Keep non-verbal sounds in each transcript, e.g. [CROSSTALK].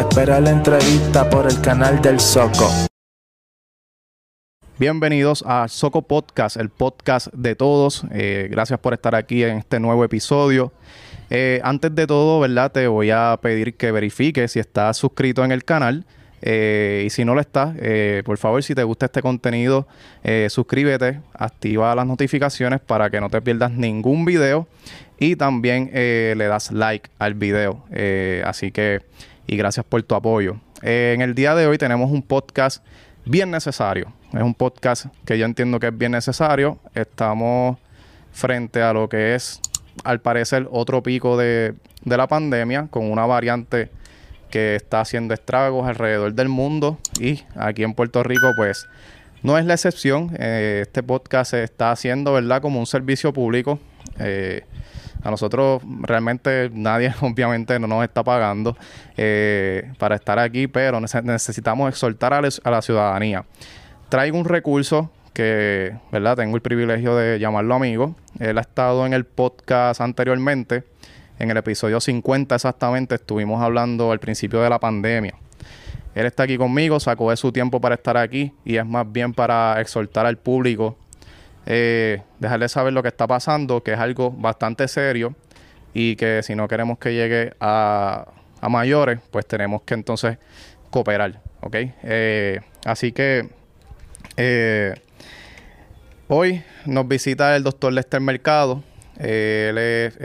Espera la entrevista por el canal del Soco. Bienvenidos a Soco Podcast, el podcast de todos. Eh, gracias por estar aquí en este nuevo episodio. Eh, antes de todo, ¿verdad? Te voy a pedir que verifiques si estás suscrito en el canal. Eh, y si no lo estás, por favor, si te gusta este contenido, suscríbete, activa las notificaciones para que no te pierdas ningún video y también le das like al video. así que, y gracias por tu apoyo. en el día de hoy tenemos un podcast bien necesario. Es un podcast que yo entiendo que es bien necesario. Estamos frente a lo que es, al parecer, otro pico de, la pandemia con una variante que está haciendo estragos alrededor del mundo y aquí en Puerto Rico, pues no es la excepción. Eh, este podcast se está haciendo, ¿verdad?, como un servicio público. Eh, a nosotros realmente nadie [LAUGHS] obviamente no nos está pagando eh, para estar aquí, pero necesitamos exhortar a, la ciudadanía. Traigo un recurso que, ¿verdad? Tengo el privilegio de llamarlo amigo. Él ha estado en el podcast anteriormente. En el episodio 50 exactamente estuvimos hablando al principio de la pandemia. Él está aquí conmigo, sacó de su tiempo para estar aquí y es más bien para exhortar al público eh, dejarle saber lo que está pasando, que es algo bastante serio y que si no queremos que llegue a, mayores, pues tenemos que entonces cooperar, ¿ok? Eh, así que eh, hoy nos visita el doctor Lester Mercado. él es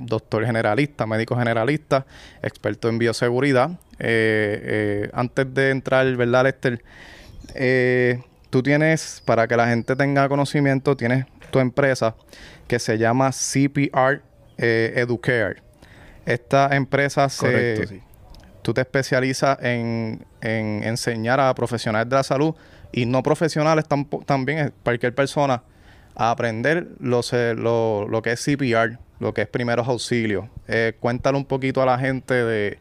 doctor generalista, médico generalista, experto en bioseguridad. antes de entrar, ¿verdad, Lester? Tú tienes, para que la gente tenga conocimiento, tienes tu empresa que se llama CPR eh, Educare. Esta empresa se... Tú te especializas en, enseñar a profesionales de la salud y no profesionales también, cualquier persona, a aprender lo, lo, que es CPR, lo que es primeros auxilios. Eh, cuéntale un poquito a la gente de,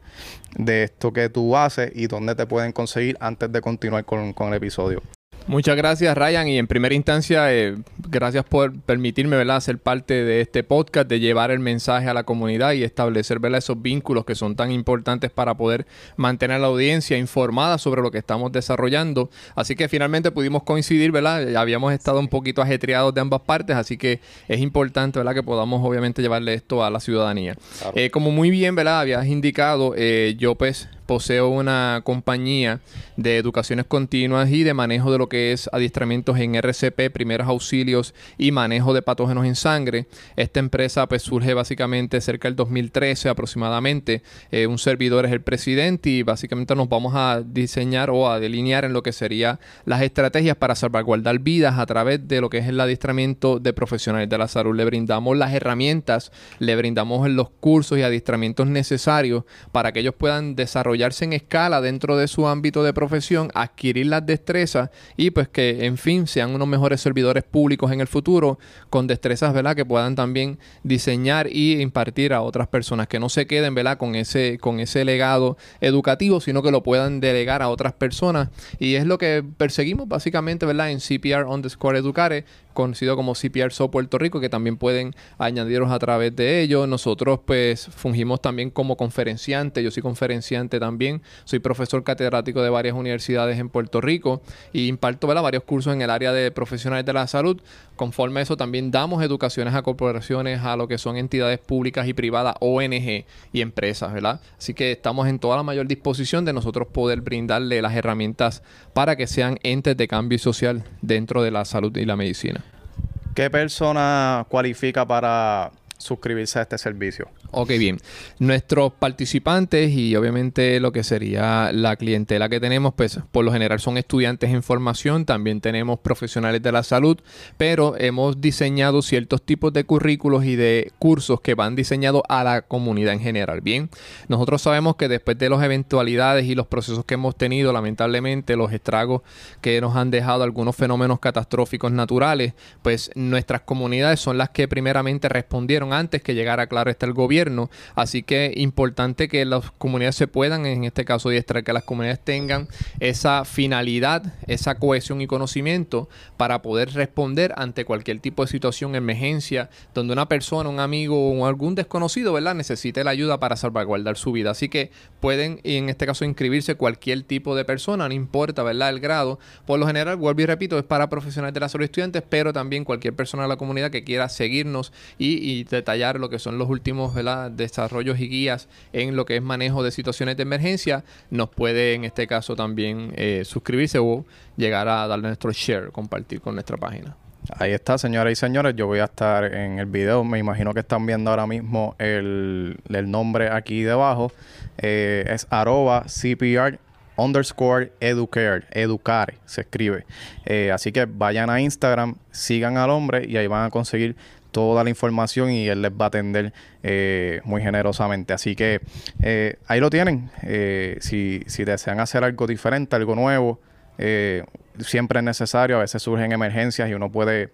esto que tú haces y dónde te pueden conseguir antes de continuar con el episodio. Muchas gracias Ryan y en primera instancia eh, gracias por permitirme ¿verdad? ser parte de este podcast, de llevar el mensaje a la comunidad y establecer ¿verdad? esos vínculos que son tan importantes para poder mantener a la audiencia informada sobre lo que estamos desarrollando. Así que finalmente pudimos coincidir, ¿verdad? Habíamos estado un poquito ajetreados de ambas partes, así que es importante ¿verdad? que podamos obviamente llevarle esto a la ciudadanía. Eh, como muy bien ¿verdad? habías indicado, eh, yo pues poseo una compañía de educaciones continuas y de manejo de lo que es adiestramientos en RCP, primeros auxilios y manejo de patógenos en sangre. Esta empresa pues surge básicamente cerca del 2013 aproximadamente. Eh, un servidor es el presidente y básicamente nos vamos a diseñar o a delinear en lo que serían las estrategias para salvaguardar vidas a través de lo que es el adiestramiento de profesionales de la salud. Le brindamos las herramientas, le brindamos los cursos y adiestramientos necesarios para que ellos puedan desarrollar en escala dentro de su ámbito de profesión, adquirir las destrezas y pues que en fin sean unos mejores servidores públicos en el futuro con destrezas, ¿verdad? Que puedan también diseñar y impartir a otras personas, que no se queden, ¿verdad? Con ese, con ese legado educativo, sino que lo puedan delegar a otras personas. Y es lo que perseguimos básicamente, ¿verdad? En CPR underscore educare, conocido como CPR So Puerto Rico, que también pueden añadiros a través de ello. Nosotros pues fungimos también como conferenciante, yo soy conferenciante también, soy profesor catedrático de varias universidades en Puerto Rico y imparto varios cursos en el área de profesionales de la salud. Conforme a eso también damos educaciones a corporaciones, a lo que son entidades públicas y privadas, ONG y empresas, ¿verdad? Así que estamos en toda la mayor disposición de nosotros poder brindarle las herramientas para que sean entes de cambio social dentro de la salud y la medicina. ¿Qué persona cualifica para suscribirse a este servicio? Ok, bien. Nuestros participantes y obviamente lo que sería la clientela que tenemos, pues por lo general son estudiantes en formación, también tenemos profesionales de la salud, pero hemos diseñado ciertos tipos de currículos y de cursos que van diseñados a la comunidad en general. Bien, nosotros sabemos que después de las eventualidades y los procesos que hemos tenido, lamentablemente los estragos que nos han dejado algunos fenómenos catastróficos naturales, pues nuestras comunidades son las que primeramente respondieron antes que llegara, claro, está el gobierno Así que importante que las comunidades se puedan, en este caso, diestrar, que las comunidades tengan esa finalidad, esa cohesión y conocimiento para poder responder ante cualquier tipo de situación, emergencia, donde una persona, un amigo o algún desconocido, ¿verdad? Necesite la ayuda para salvaguardar su vida. Así que pueden, en este caso, inscribirse cualquier tipo de persona, no importa, ¿verdad? El grado. Por lo general, vuelvo y repito, es para profesionales de la salud estudiantes, pero también cualquier persona de la comunidad que quiera seguirnos y, detallar lo que son los últimos. Desarrollos y guías en lo que es manejo de situaciones de emergencia, nos puede en este caso también eh, suscribirse o llegar a darle nuestro share, compartir con nuestra página. Ahí está, señoras y señores. Yo voy a estar en el video. Me imagino que están viendo ahora mismo el, nombre aquí debajo. Eh, es arroba CPR underscore educare, educar se escribe. Eh, así que vayan a Instagram, sigan al hombre y ahí van a conseguir toda la información y él les va a atender eh, muy generosamente. Así que ahí lo tienen. si, si desean hacer algo diferente, algo nuevo, siempre es necesario, a veces surgen emergencias y uno puede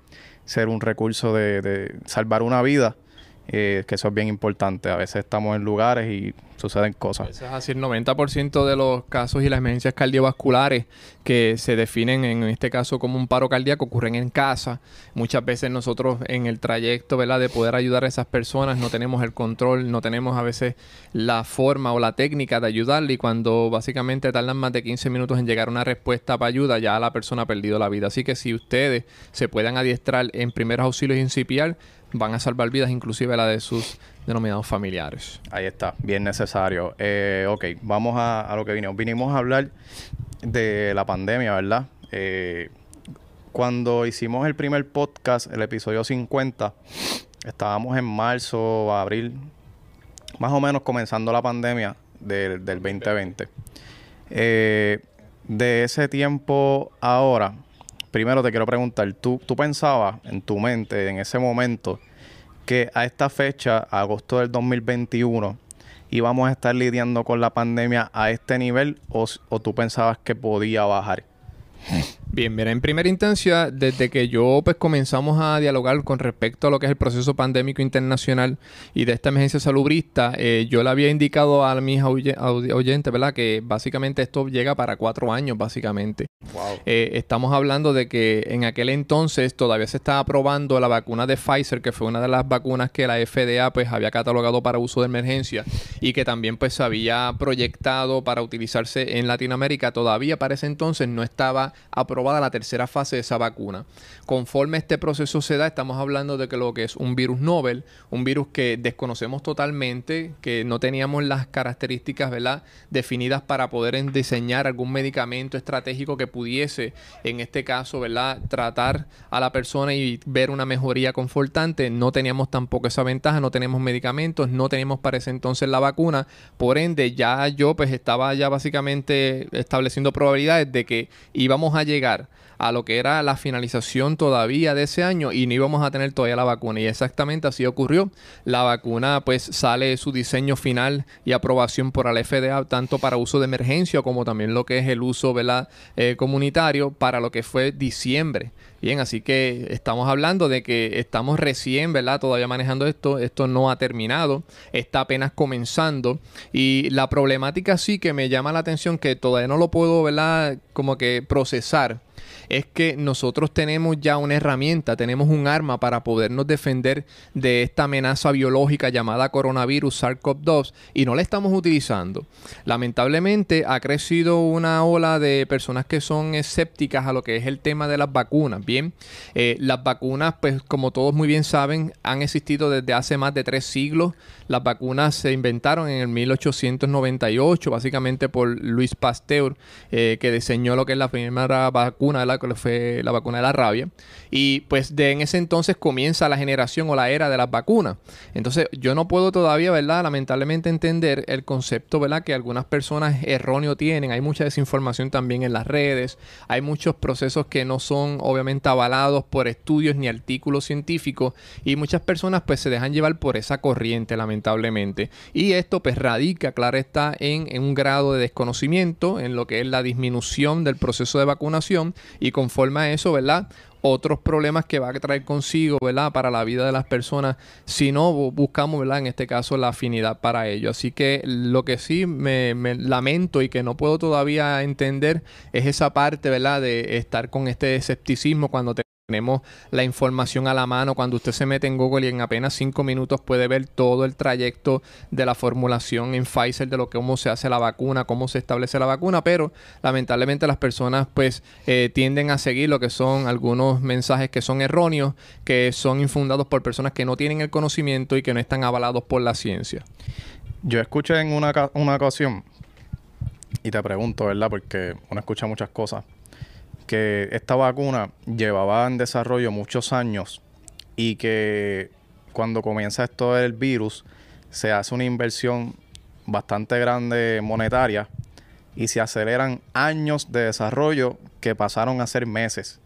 ser un recurso de, salvar una vida, eh, que eso es bien importante. A veces estamos en lugares y suceden cosas. Eso es así, el 90% de los casos y las emergencias cardiovasculares que se definen en este caso como un paro cardíaco ocurren en casa. Muchas veces nosotros en el trayecto de poder ayudar a esas personas no tenemos el control, no tenemos a veces la forma o la técnica de ayudarle y cuando básicamente tardan más de 15 minutos en llegar una respuesta para ayuda, ya la persona ha perdido la vida. Así que si ustedes se puedan adiestrar en primeros auxilios incipiar, van a salvar vidas, inclusive la de sus denominados familiares. Ahí está, bien necesario. Eh, ok, vamos a, lo que vinimos. Vinimos a hablar de la pandemia, ¿verdad? Eh, cuando hicimos el primer podcast, el episodio 50, estábamos en marzo abril, más o menos comenzando la pandemia del, 2020. Eh, de ese tiempo ahora, primero te quiero preguntar, ¿tú, ¿tú pensabas en tu mente en ese momento que a esta fecha, agosto del 2021, íbamos a estar lidiando con la pandemia a este nivel o, o tú pensabas que podía bajar? Bien, mira, en primera instancia, desde que yo pues comenzamos a dialogar con respecto a lo que es el proceso pandémico internacional y de esta emergencia salubrista, eh, yo le había indicado a mis oyentes, ¿verdad? Que básicamente esto llega para cuatro años, básicamente. Eh, estamos hablando de que en aquel entonces todavía se estaba probando la vacuna de Pfizer, que fue una de las vacunas que la FDA pues había catalogado para uso de emergencia y que también pues se había proyectado para utilizarse en Latinoamérica. Todavía para ese entonces no estaba aprobado la tercera fase de esa vacuna. Conforme este proceso se da, estamos hablando de que lo que es un virus novel, un virus que desconocemos totalmente, que no teníamos las características ¿verdad? definidas para poder diseñar algún medicamento estratégico que pudiese, en este caso, ¿verdad? tratar a la persona y ver una mejoría confortante. No teníamos tampoco esa ventaja, no tenemos medicamentos, no teníamos para ese entonces la vacuna. Por ende, ya yo pues estaba ya básicamente estableciendo probabilidades de que íbamos a llegar a lo que era la finalización todavía de ese año y no íbamos a tener todavía la vacuna. Y exactamente así ocurrió. La vacuna pues sale su diseño final y aprobación por la FDA tanto para uso de emergencia como también lo que es el uso eh, comunitario para lo que fue diciembre. Bien, así que estamos hablando de que estamos recién, ¿verdad? Todavía manejando esto. Esto no ha terminado. Está apenas comenzando. Y la problemática sí que me llama la atención que todavía no lo puedo, ¿verdad? Como que procesar es que nosotros tenemos ya una herramienta, tenemos un arma para podernos defender de esta amenaza biológica llamada coronavirus SARS-CoV-2 y no la estamos utilizando. Lamentablemente ha crecido una ola de personas que son escépticas a lo que es el tema de las vacunas. Bien, eh, las vacunas, pues como todos muy bien saben, han existido desde hace más de tres siglos. Las vacunas se inventaron en el 1898, básicamente por Luis Pasteur, eh, que diseñó lo que es la primera vacuna de la que fue la vacuna de la rabia. Y pues de en ese entonces comienza la generación o la era de las vacunas. Entonces yo no puedo todavía, ¿verdad? Lamentablemente entender el concepto, ¿verdad? Que algunas personas erróneo tienen. Hay mucha desinformación también en las redes. Hay muchos procesos que no son obviamente avalados por estudios ni artículos científicos. Y muchas personas pues se dejan llevar por esa corriente, lamentablemente. Y esto pues radica, claro está, en, en un grado de desconocimiento en lo que es la disminución del proceso de vacunación y conforme a eso, ¿verdad? otros problemas que va a traer consigo, ¿verdad? Para la vida de las personas, si no buscamos, ¿verdad? En este caso, la afinidad para ello. Así que lo que sí me, me, lamento y que no puedo todavía entender es esa parte, ¿verdad? De estar con este escepticismo cuando te tenemos la información a la mano. Cuando usted se mete en Google y en apenas cinco minutos puede ver todo el trayecto de la formulación en Pfizer de lo que cómo se hace la vacuna, cómo se establece la vacuna, pero lamentablemente las personas pues eh, tienden a seguir lo que son algunos mensajes que son erróneos, que son infundados por personas que no tienen el conocimiento y que no están avalados por la ciencia. Yo escuché en una, una ocasión y te pregunto, ¿verdad? Porque uno escucha muchas cosas que esta vacuna llevaba en desarrollo muchos años y que cuando comienza esto del virus se hace una inversión bastante grande monetaria y se aceleran años de desarrollo que pasaron a ser meses.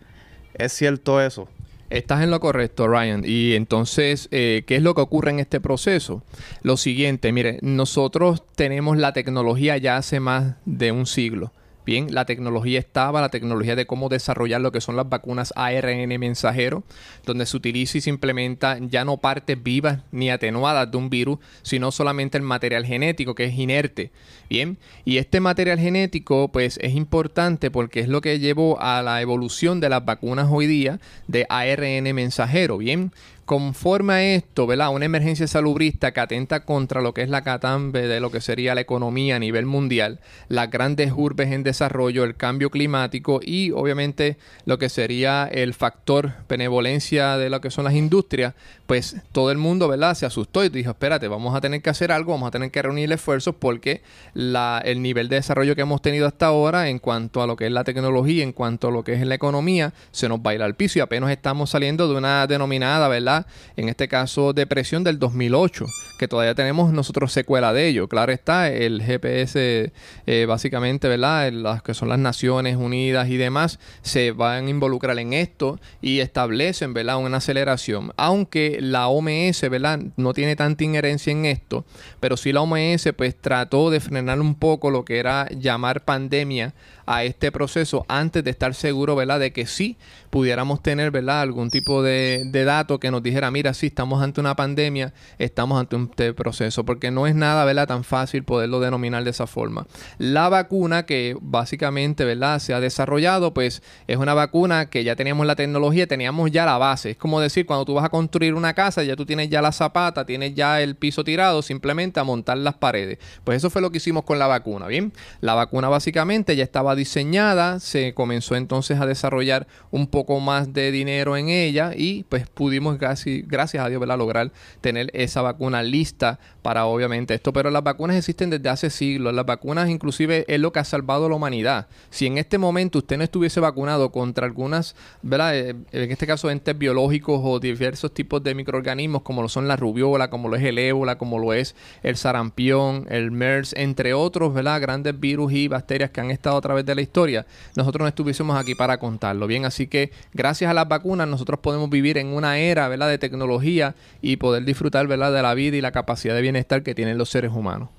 ¿Es cierto eso? Estás en lo correcto, Ryan. Y entonces, eh, ¿qué es lo que ocurre en este proceso? Lo siguiente, mire, nosotros tenemos la tecnología ya hace más de un siglo. Bien, la tecnología estaba, la tecnología de cómo desarrollar lo que son las vacunas ARN mensajero, donde se utiliza y se implementa ya no partes vivas ni atenuadas de un virus, sino solamente el material genético que es inerte. Bien, y este material genético pues es importante porque es lo que llevó a la evolución de las vacunas hoy día de ARN mensajero. Bien, Conforme a esto, ¿verdad? Una emergencia salubrista que atenta contra lo que es la catambe de lo que sería la economía a nivel mundial, las grandes urbes en desarrollo, el cambio climático y obviamente lo que sería el factor benevolencia de lo que son las industrias, pues todo el mundo, ¿verdad? Se asustó y dijo, espérate, vamos a tener que hacer algo, vamos a tener que reunir esfuerzos porque la, el nivel de desarrollo que hemos tenido hasta ahora en cuanto a lo que es la tecnología, en cuanto a lo que es la economía, se nos va a ir al piso y apenas estamos saliendo de una denominada, ¿verdad? En este caso, depresión del 2008, que todavía tenemos nosotros secuela de ello. Claro está, el GPS, eh, básicamente, ¿verdad? Las que son las Naciones Unidas y demás, se van a involucrar en esto y establecen, ¿verdad? Una aceleración. Aunque la OMS, ¿verdad? No tiene tanta injerencia en esto, pero sí la OMS, pues trató de frenar un poco lo que era llamar pandemia a este proceso antes de estar seguro, ¿verdad? De que sí pudiéramos tener, ¿verdad? Algún tipo de, de dato que nos dijera, mira, sí, estamos ante una pandemia, estamos ante un proceso, porque no es nada, ¿verdad? Tan fácil poderlo denominar de esa forma. La vacuna que básicamente, ¿verdad? Se ha desarrollado, pues es una vacuna que ya teníamos la tecnología, teníamos ya la base. Es como decir, cuando tú vas a construir una casa, ya tú tienes ya la zapata, tienes ya el piso tirado, simplemente a montar las paredes. Pues eso fue lo que hicimos con la vacuna, ¿bien? La vacuna básicamente ya estaba diseñada, se comenzó entonces a desarrollar un poco más de dinero en ella y pues pudimos casi, gracias a Dios, ¿verdad? lograr tener esa vacuna lista para obviamente esto. Pero las vacunas existen desde hace siglos. Las vacunas inclusive es lo que ha salvado a la humanidad. Si en este momento usted no estuviese vacunado contra algunas, ¿verdad? Eh, en este caso entes biológicos o diversos tipos de microorganismos como lo son la rubiola, como lo es el ébola, como lo es el sarampión, el MERS, entre otros, ¿verdad? Grandes virus y bacterias que han estado a través de la historia, nosotros no estuviésemos aquí para contarlo. Bien, así que gracias a las vacunas nosotros podemos vivir en una era, ¿verdad? De tecnología y poder disfrutar, ¿verdad? De la vida y la capacidad de bienestar que tienen los seres humanos.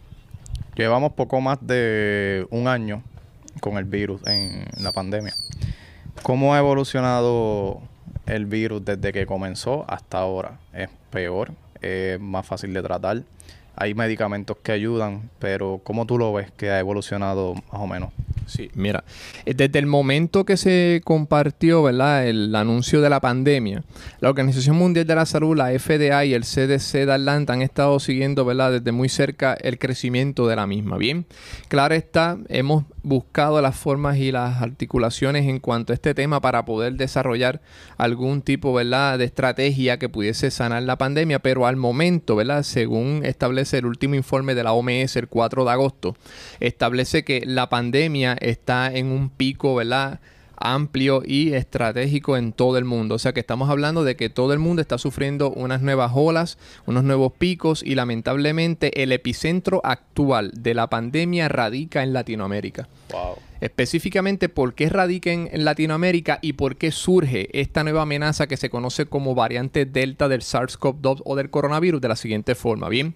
Llevamos poco más de un año con el virus en la pandemia. ¿Cómo ha evolucionado el virus desde que comenzó hasta ahora? ¿Es peor? ¿Es más fácil de tratar? Hay medicamentos que ayudan, pero ¿cómo tú lo ves que ha evolucionado más o menos? Sí, mira, eh, desde el momento que se compartió, ¿verdad? El anuncio de la pandemia, la Organización Mundial de la Salud, la FDA y el CDC de Atlanta han estado siguiendo, ¿verdad? Desde muy cerca el crecimiento de la misma. Bien, claro está, hemos buscado las formas y las articulaciones en cuanto a este tema para poder desarrollar algún tipo, ¿verdad? De estrategia que pudiese sanar la pandemia, pero al momento, ¿verdad? Según establece el último informe de la OMS el 4 de agosto, establece que la pandemia está en un pico, ¿verdad? Amplio y estratégico en todo el mundo. O sea que estamos hablando de que todo el mundo está sufriendo unas nuevas olas, unos nuevos picos y lamentablemente el epicentro actual de la pandemia radica en Latinoamérica. Específicamente por qué radica en, Latinoamérica y por qué surge esta nueva amenaza que se conoce como variante Delta del SARS-CoV-2 o del coronavirus de la siguiente forma. Bien,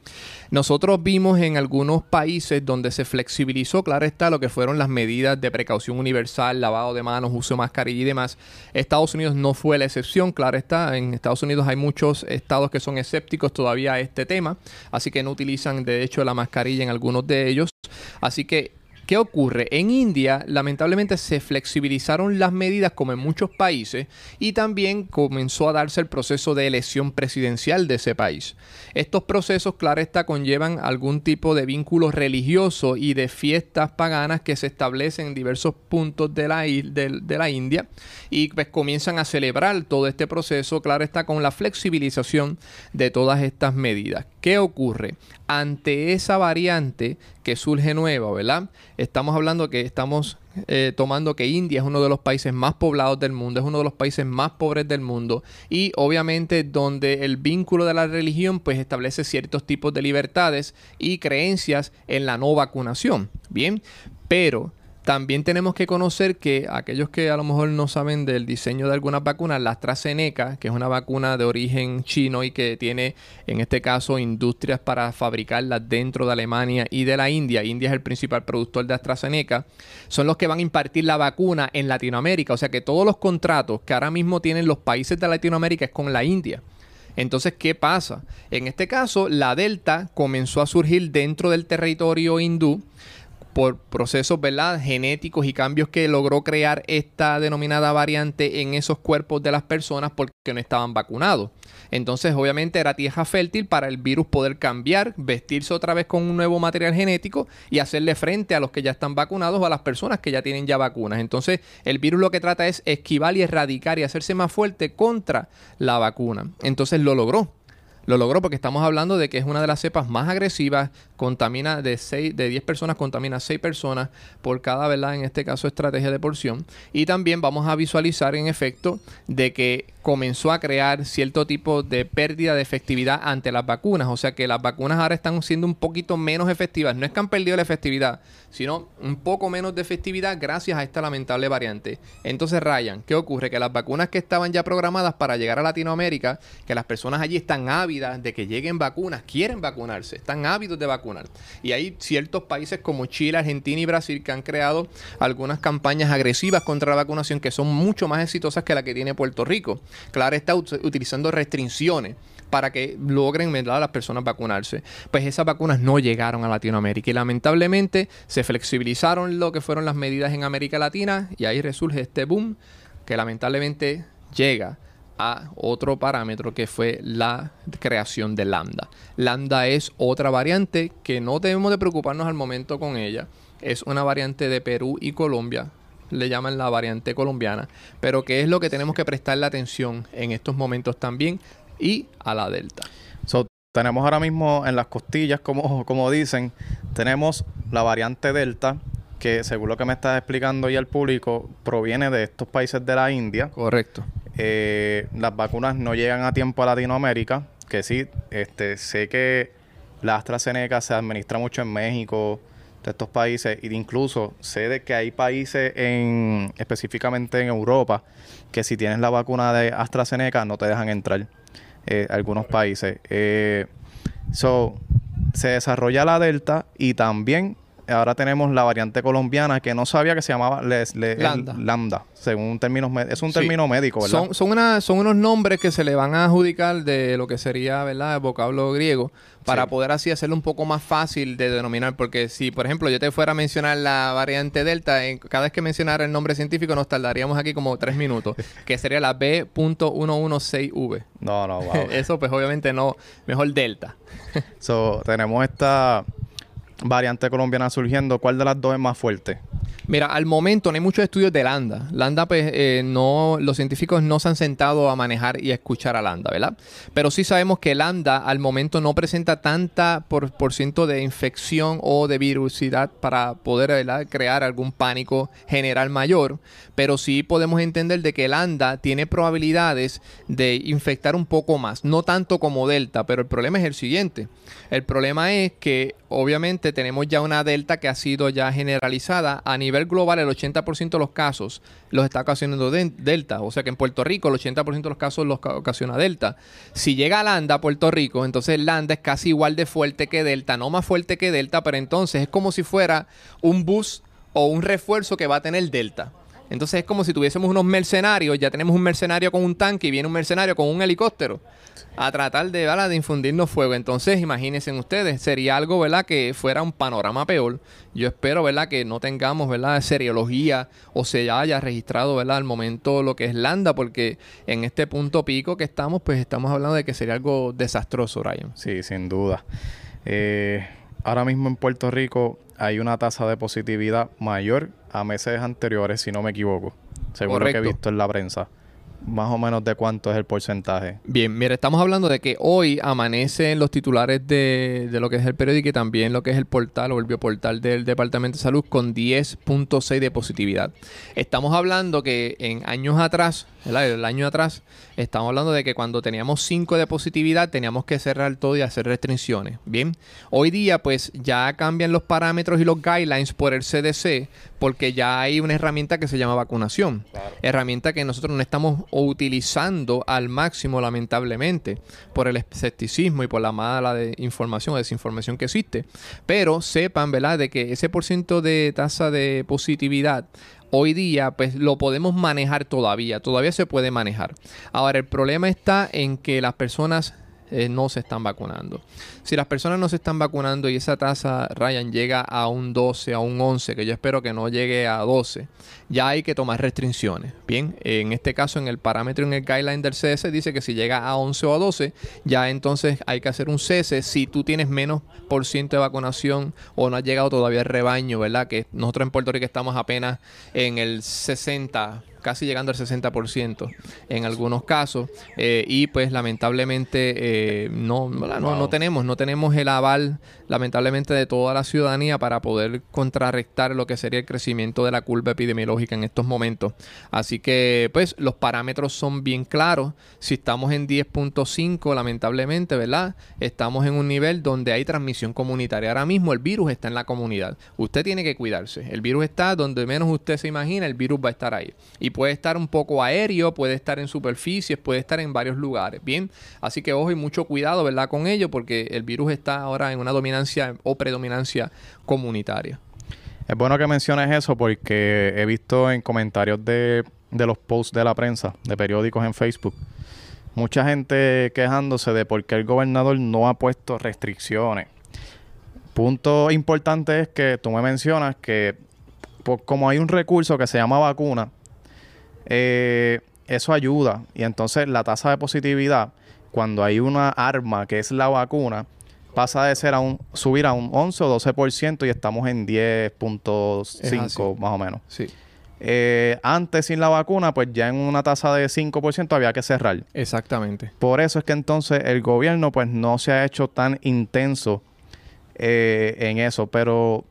nosotros vimos en algunos países donde se flexibilizó, claro está, lo que fueron las medidas de precaución universal, lavado de manos, uso de mascarilla y demás. Estados Unidos no fue la excepción, claro está, en Estados Unidos hay muchos estados que son escépticos todavía a este tema, así que no utilizan de hecho la mascarilla en algunos de ellos. Así que ¿Qué ocurre? En India, lamentablemente, se flexibilizaron las medidas como en muchos países y también comenzó a darse el proceso de elección presidencial de ese país. Estos procesos, claro está, conllevan algún tipo de vínculo religioso y de fiestas paganas que se establecen en diversos puntos de la, de la India y pues comienzan a celebrar todo este proceso, claro está, con la flexibilización de todas estas medidas. ¿Qué ocurre? Ante esa variante que surge nueva, ¿verdad? Estamos hablando que estamos eh, tomando que India es uno de los países más poblados del mundo, es uno de los países más pobres del mundo y obviamente donde el vínculo de la religión pues establece ciertos tipos de libertades y creencias en la no vacunación. Bien, pero también tenemos que conocer que aquellos que a lo mejor no saben del diseño de algunas vacunas, la AstraZeneca, que es una vacuna de origen chino y que tiene en este caso industrias para fabricarlas dentro de Alemania y de la India, India es el principal productor de AstraZeneca, son los que van a impartir la vacuna en Latinoamérica. O sea que todos los contratos que ahora mismo tienen los países de Latinoamérica es con la India. Entonces, ¿qué pasa? En este caso, la Delta comenzó a surgir dentro del territorio hindú por procesos ¿verdad? genéticos y cambios que logró crear esta denominada variante en esos cuerpos de las personas porque no estaban vacunados. Entonces, obviamente, era tierra fértil para el virus poder cambiar, vestirse otra vez con un nuevo material genético y hacerle frente a los que ya están vacunados o a las personas que ya tienen ya vacunas. Entonces, el virus lo que trata es esquivar y erradicar y hacerse más fuerte contra la vacuna. Entonces, lo logró. Lo logró porque estamos hablando de que es una de las cepas más agresivas, contamina de, 6, de 10 personas, contamina 6 personas por cada, ¿verdad? En este caso, estrategia de porción. Y también vamos a visualizar en efecto de que comenzó a crear cierto tipo de pérdida de efectividad ante las vacunas. O sea que las vacunas ahora están siendo un poquito menos efectivas. No es que han perdido la efectividad, sino un poco menos de efectividad gracias a esta lamentable variante. Entonces, Ryan, ¿qué ocurre? Que las vacunas que estaban ya programadas para llegar a Latinoamérica, que las personas allí están de que lleguen vacunas, quieren vacunarse, están ávidos de vacunar y hay ciertos países como Chile, Argentina y Brasil que han creado algunas campañas agresivas contra la vacunación que son mucho más exitosas que la que tiene Puerto Rico. Claro está utilizando restricciones para que logren a las personas vacunarse. Pues esas vacunas no llegaron a Latinoamérica y lamentablemente se flexibilizaron lo que fueron las medidas en América Latina y ahí resurge este boom que lamentablemente llega otro parámetro que fue la creación de lambda. Lambda es otra variante que no debemos de preocuparnos al momento con ella. Es una variante de Perú y Colombia, le llaman la variante colombiana, pero que es lo que tenemos que prestarle atención en estos momentos también y a la delta. tenemos ahora mismo en las costillas, como, como dicen, tenemos la variante delta, que según lo que me estás explicando y al público, proviene de estos países de la India. Correcto. Eh, las vacunas no llegan a tiempo a Latinoamérica, que sí, este, sé que la AstraZeneca se administra mucho en México, de estos países, e incluso sé de que hay países en, específicamente en Europa, que si tienes la vacuna de AstraZeneca no te dejan entrar. Eh, algunos países. Eh, so, se desarrolla la Delta y también ahora tenemos la variante colombiana que no sabía que se llamaba lambda. según un término es un término médico, ¿verdad? Son, son, una, son unos nombres que se le van a adjudicar de lo que sería, ¿verdad?, el vocablo griego para poder así hacerlo un poco más fácil de denominar, porque si, por ejemplo, yo te fuera a mencionar la variante Delta, en, cada vez que mencionara el nombre científico nos tardaríamos aquí como tres minutos, [LAUGHS] que sería la B.116V. No, no, wow. [LAUGHS] Eso pues obviamente no, mejor Delta. so, tenemos esta variante colombiana surgiendo, ¿cuál de las dos es más fuerte? Mira, al momento no hay muchos estudios de Landa. Landa, pues, eh, no, los científicos no se han sentado a manejar y a escuchar a Landa, ¿verdad? Pero sí sabemos que Landa al momento no presenta tanta por, por ciento de infección o de virusidad para poder crear algún pánico general mayor. Pero sí podemos entender de que Landa tiene probabilidades de infectar un poco más. No tanto como Delta, pero el problema es el siguiente. El problema es que obviamente tenemos ya una Delta que ha sido ya generalizada a nivel global el 80% de los casos los está ocasionando Delta. O sea que en Puerto Rico el 80% de los casos los ocasiona Delta. Si llega a Landa, Puerto Rico, entonces Landa es casi igual de fuerte que Delta, no más fuerte que Delta, pero entonces es como si fuera un bus o un refuerzo que va a tener Delta. Entonces es como si tuviésemos unos mercenarios, ya tenemos un mercenario con un tanque y viene un mercenario con un helicóptero a tratar de, de infundirnos fuego. Entonces, imagínense ustedes, sería algo, ¿verdad? Que fuera un panorama peor. Yo espero, ¿verdad? Que no tengamos, ¿verdad? Seriología o se haya registrado, ¿verdad? Al momento lo que es Landa, porque en este punto pico que estamos, pues estamos hablando de que sería algo desastroso, Ryan. Sí, sin duda. Eh, ahora mismo en Puerto Rico hay una tasa de positividad mayor a meses anteriores, si no me equivoco, según lo que he visto en la prensa más o menos de cuánto es el porcentaje. Bien, mira, estamos hablando de que hoy amanecen los titulares de, de, lo que es el periódico y también lo que es el portal o el bioportal del Departamento de Salud con 10.6 de positividad. Estamos hablando que en años atrás, el año atrás, estamos hablando de que cuando teníamos 5 de positividad teníamos que cerrar todo y hacer restricciones. Bien, hoy día pues ya cambian los parámetros y los guidelines por el CDC porque ya hay una herramienta que se llama vacunación. Herramienta que nosotros no estamos utilizando al máximo, lamentablemente, por el escepticismo y por la mala de información o desinformación que existe. Pero sepan, ¿verdad?, de que ese por ciento de tasa de positividad hoy día pues lo podemos manejar todavía, todavía se puede manejar. Ahora el problema está en que las personas eh, no se están vacunando. Si las personas no se están vacunando y esa tasa, Ryan, llega a un 12, a un 11, que yo espero que no llegue a 12, ya hay que tomar restricciones. Bien, en este caso, en el parámetro, en el guideline del CS, dice que si llega a 11 o a 12, ya entonces hay que hacer un cese si tú tienes menos por ciento de vacunación o no has llegado todavía el rebaño, ¿verdad? Que nosotros en Puerto Rico estamos apenas en el 60 casi llegando al 60% en algunos casos. Eh, y pues lamentablemente eh, no, no, no, tenemos, no tenemos el aval lamentablemente de toda la ciudadanía para poder contrarrestar lo que sería el crecimiento de la curva epidemiológica en estos momentos. Así que pues los parámetros son bien claros. Si estamos en 10.5 lamentablemente, ¿verdad? Estamos en un nivel donde hay transmisión comunitaria. Ahora mismo el virus está en la comunidad. Usted tiene que cuidarse. El virus está donde menos usted se imagina, el virus va a estar ahí. Y puede estar un poco aéreo, puede estar en superficies, puede estar en varios lugares. Bien, así que ojo y mucho cuidado, ¿verdad? Con ello, porque el virus está ahora en una dominancia o predominancia comunitaria. Es bueno que menciones eso porque he visto en comentarios de, de los posts de la prensa, de periódicos en Facebook, mucha gente quejándose de por qué el gobernador no ha puesto restricciones. Punto importante es que tú me mencionas que como hay un recurso que se llama vacuna, eh, eso ayuda. Y entonces la tasa de positividad, cuando hay una arma que es la vacuna, pasa de ser a un, subir a un 11 o 12% y estamos en 10.5 más o menos. Sí. Eh, antes sin la vacuna, pues ya en una tasa de 5% había que cerrar. Exactamente. Por eso es que entonces el gobierno pues no se ha hecho tan intenso eh, en eso, pero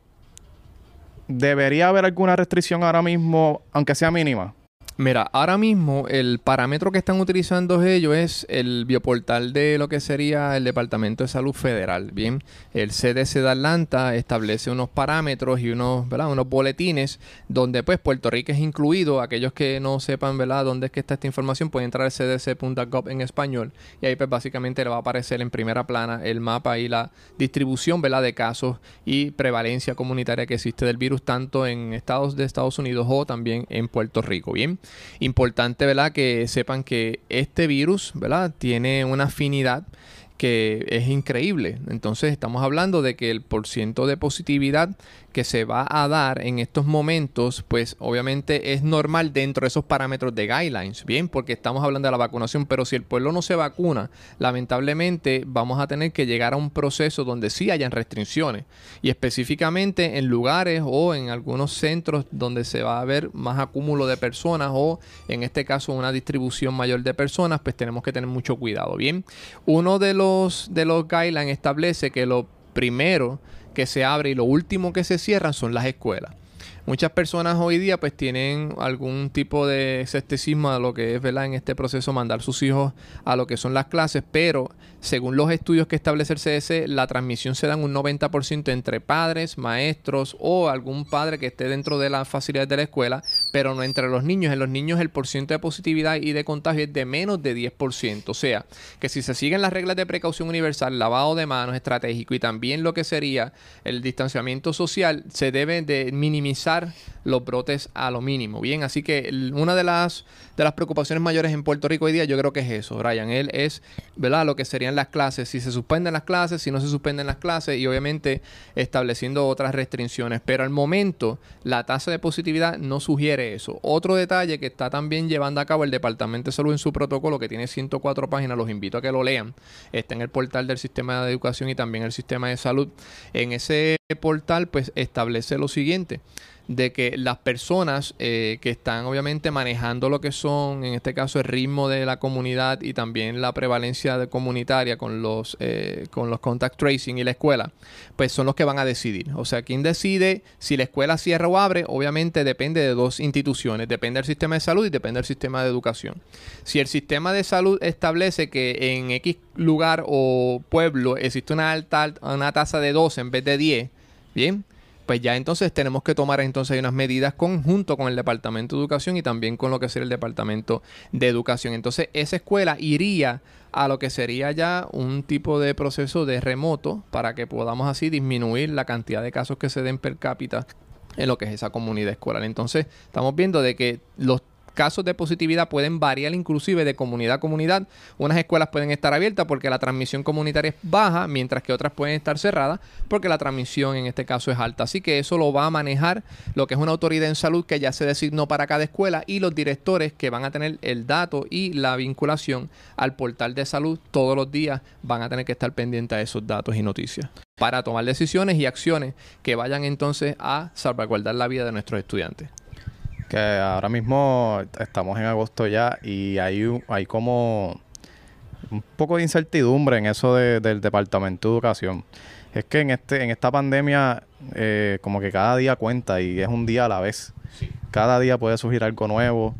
debería haber alguna restricción ahora mismo, aunque sea mínima. Mira, ahora mismo el parámetro que están utilizando ellos es el bioportal de lo que sería el Departamento de Salud Federal. Bien, el CDC de Atlanta establece unos parámetros y unos, unos boletines donde pues Puerto Rico es incluido. Aquellos que no sepan ¿verdad? dónde es que está esta información pueden entrar al cdc.gov en español y ahí pues básicamente le va a aparecer en primera plana el mapa y la distribución ¿verdad? de casos y prevalencia comunitaria que existe del virus tanto en estados de Estados Unidos o también en Puerto Rico. Bien. Importante, ¿verdad? Que sepan que este virus, ¿verdad? Tiene una afinidad que es increíble. Entonces estamos hablando de que el porciento de positividad que se va a dar en estos momentos, pues obviamente es normal dentro de esos parámetros de guidelines, bien, porque estamos hablando de la vacunación, pero si el pueblo no se vacuna, lamentablemente vamos a tener que llegar a un proceso donde sí hayan restricciones y específicamente en lugares o en algunos centros donde se va a ver más acúmulo de personas o en este caso una distribución mayor de personas, pues tenemos que tener mucho cuidado, bien. Uno de los de los guidelines establece que lo primero que se abre y lo último que se cierran son las escuelas. muchas personas hoy día pues tienen algún tipo de escepticismo a lo que es, ¿verdad? En este proceso mandar sus hijos a lo que son las clases, pero según los estudios que establece el CDC, la transmisión se da en un 90% entre padres, maestros o algún padre que esté dentro de las facilidades de la escuela, pero no entre los niños. En los niños el porcentaje de positividad y de contagio es de menos de 10%. O sea, que si se siguen las reglas de precaución universal, lavado de manos estratégico y también lo que sería el distanciamiento social, se debe de minimizar los brotes a lo mínimo. Bien, así que una de las, de las preocupaciones mayores en Puerto Rico hoy día yo creo que es eso, Brian. Él es, ¿verdad? Lo que serían las clases, si se suspenden las clases, si no se suspenden las clases y obviamente estableciendo otras restricciones. Pero al momento la tasa de positividad no sugiere eso. Otro detalle que está también llevando a cabo el Departamento de Salud en su protocolo, que tiene 104 páginas, los invito a que lo lean. Está en el portal del Sistema de Educación y también el Sistema de Salud. En ese portal pues establece lo siguiente de que las personas eh, que están obviamente manejando lo que son, en este caso, el ritmo de la comunidad y también la prevalencia comunitaria con los, eh, con los contact tracing y la escuela, pues son los que van a decidir. O sea, quien decide si la escuela cierra o abre, obviamente depende de dos instituciones, depende del sistema de salud y depende del sistema de educación. Si el sistema de salud establece que en X lugar o pueblo existe una alta una tasa de 12 en vez de 10, bien, pues ya entonces tenemos que tomar entonces unas medidas conjunto con el Departamento de Educación y también con lo que sería el Departamento de Educación. Entonces esa escuela iría a lo que sería ya un tipo de proceso de remoto para que podamos así disminuir la cantidad de casos que se den per cápita en lo que es esa comunidad escolar. Entonces, estamos viendo de que los casos de positividad pueden variar inclusive de comunidad a comunidad. Unas escuelas pueden estar abiertas porque la transmisión comunitaria es baja, mientras que otras pueden estar cerradas porque la transmisión en este caso es alta. Así que eso lo va a manejar lo que es una autoridad en salud que ya se designó para cada escuela y los directores que van a tener el dato y la vinculación al portal de salud todos los días van a tener que estar pendientes a esos datos y noticias para tomar decisiones y acciones que vayan entonces a salvaguardar la vida de nuestros estudiantes que ahora mismo estamos en agosto ya y hay, hay como un poco de incertidumbre en eso del Departamento de Educación. Es que en este en esta pandemia eh, como que cada día cuenta y es un día a la vez. Cada día puede surgir algo nuevo.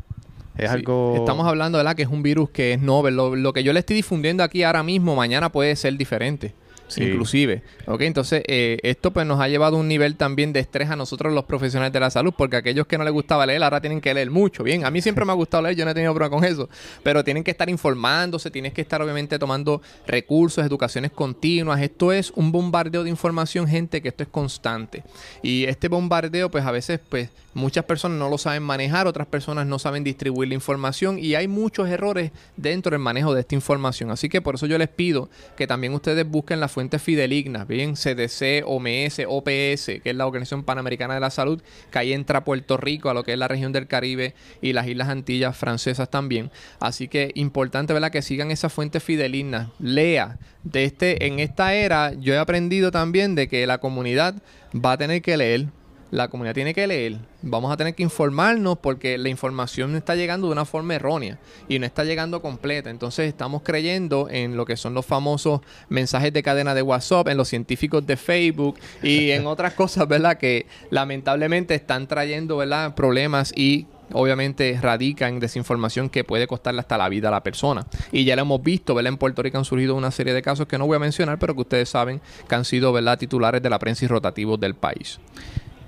Es algo... Estamos hablando, de la Que es un virus que es novel. Lo, lo que yo le estoy difundiendo aquí ahora mismo, mañana puede ser diferente inclusive. ¿Ok? Entonces, eh, esto pues nos ha llevado a un nivel también de estrés a nosotros los profesionales de la salud, porque aquellos que no les gustaba leer ahora tienen que leer mucho. Bien, a mí siempre me ha gustado leer, yo no he tenido problema con eso, pero tienen que estar informándose, tienes que estar obviamente tomando recursos, educaciones continuas. Esto es un bombardeo de información, gente, que esto es constante. Y este bombardeo, pues a veces, pues muchas personas no lo saben manejar, otras personas no saben distribuir la información y hay muchos errores dentro del manejo de esta información. Así que por eso yo les pido que también ustedes busquen la fuente fuentes fidelignas, bien, CDC, OMS, OPS, que es la Organización Panamericana de la Salud, que ahí entra Puerto Rico, a lo que es la región del Caribe y las Islas Antillas francesas también. Así que importante, ¿verdad? Que sigan esas fuentes fidelignas. Lea. De este, en esta era, yo he aprendido también de que la comunidad va a tener que leer la comunidad tiene que leer. Vamos a tener que informarnos porque la información está llegando de una forma errónea y no está llegando completa. Entonces estamos creyendo en lo que son los famosos mensajes de cadena de WhatsApp, en los científicos de Facebook y [LAUGHS] en otras cosas, ¿verdad? Que lamentablemente están trayendo, ¿verdad? Problemas y obviamente radica en desinformación que puede costarle hasta la vida a la persona. Y ya lo hemos visto, ¿verdad? En Puerto Rico han surgido una serie de casos que no voy a mencionar, pero que ustedes saben que han sido, ¿verdad? Titulares de la prensa y rotativos del país.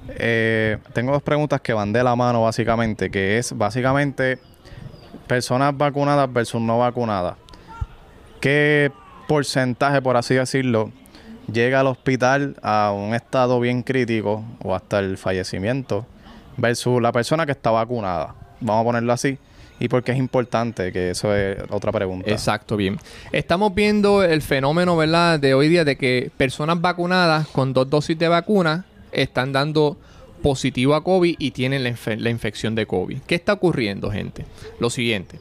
Eh, tengo dos preguntas que van de la mano básicamente, que es básicamente personas vacunadas versus no vacunadas. ¿Qué porcentaje, por así decirlo, llega al hospital a un estado bien crítico o hasta el fallecimiento versus la persona que está vacunada? Vamos a ponerlo así. ¿Y por qué es importante? Que eso es otra pregunta. Exacto, bien. Estamos viendo el fenómeno, ¿verdad?, de hoy día de que personas vacunadas con dos dosis de vacuna están dando positivo a COVID y tienen la, infección de COVID. ¿Qué está ocurriendo, gente? Lo siguiente.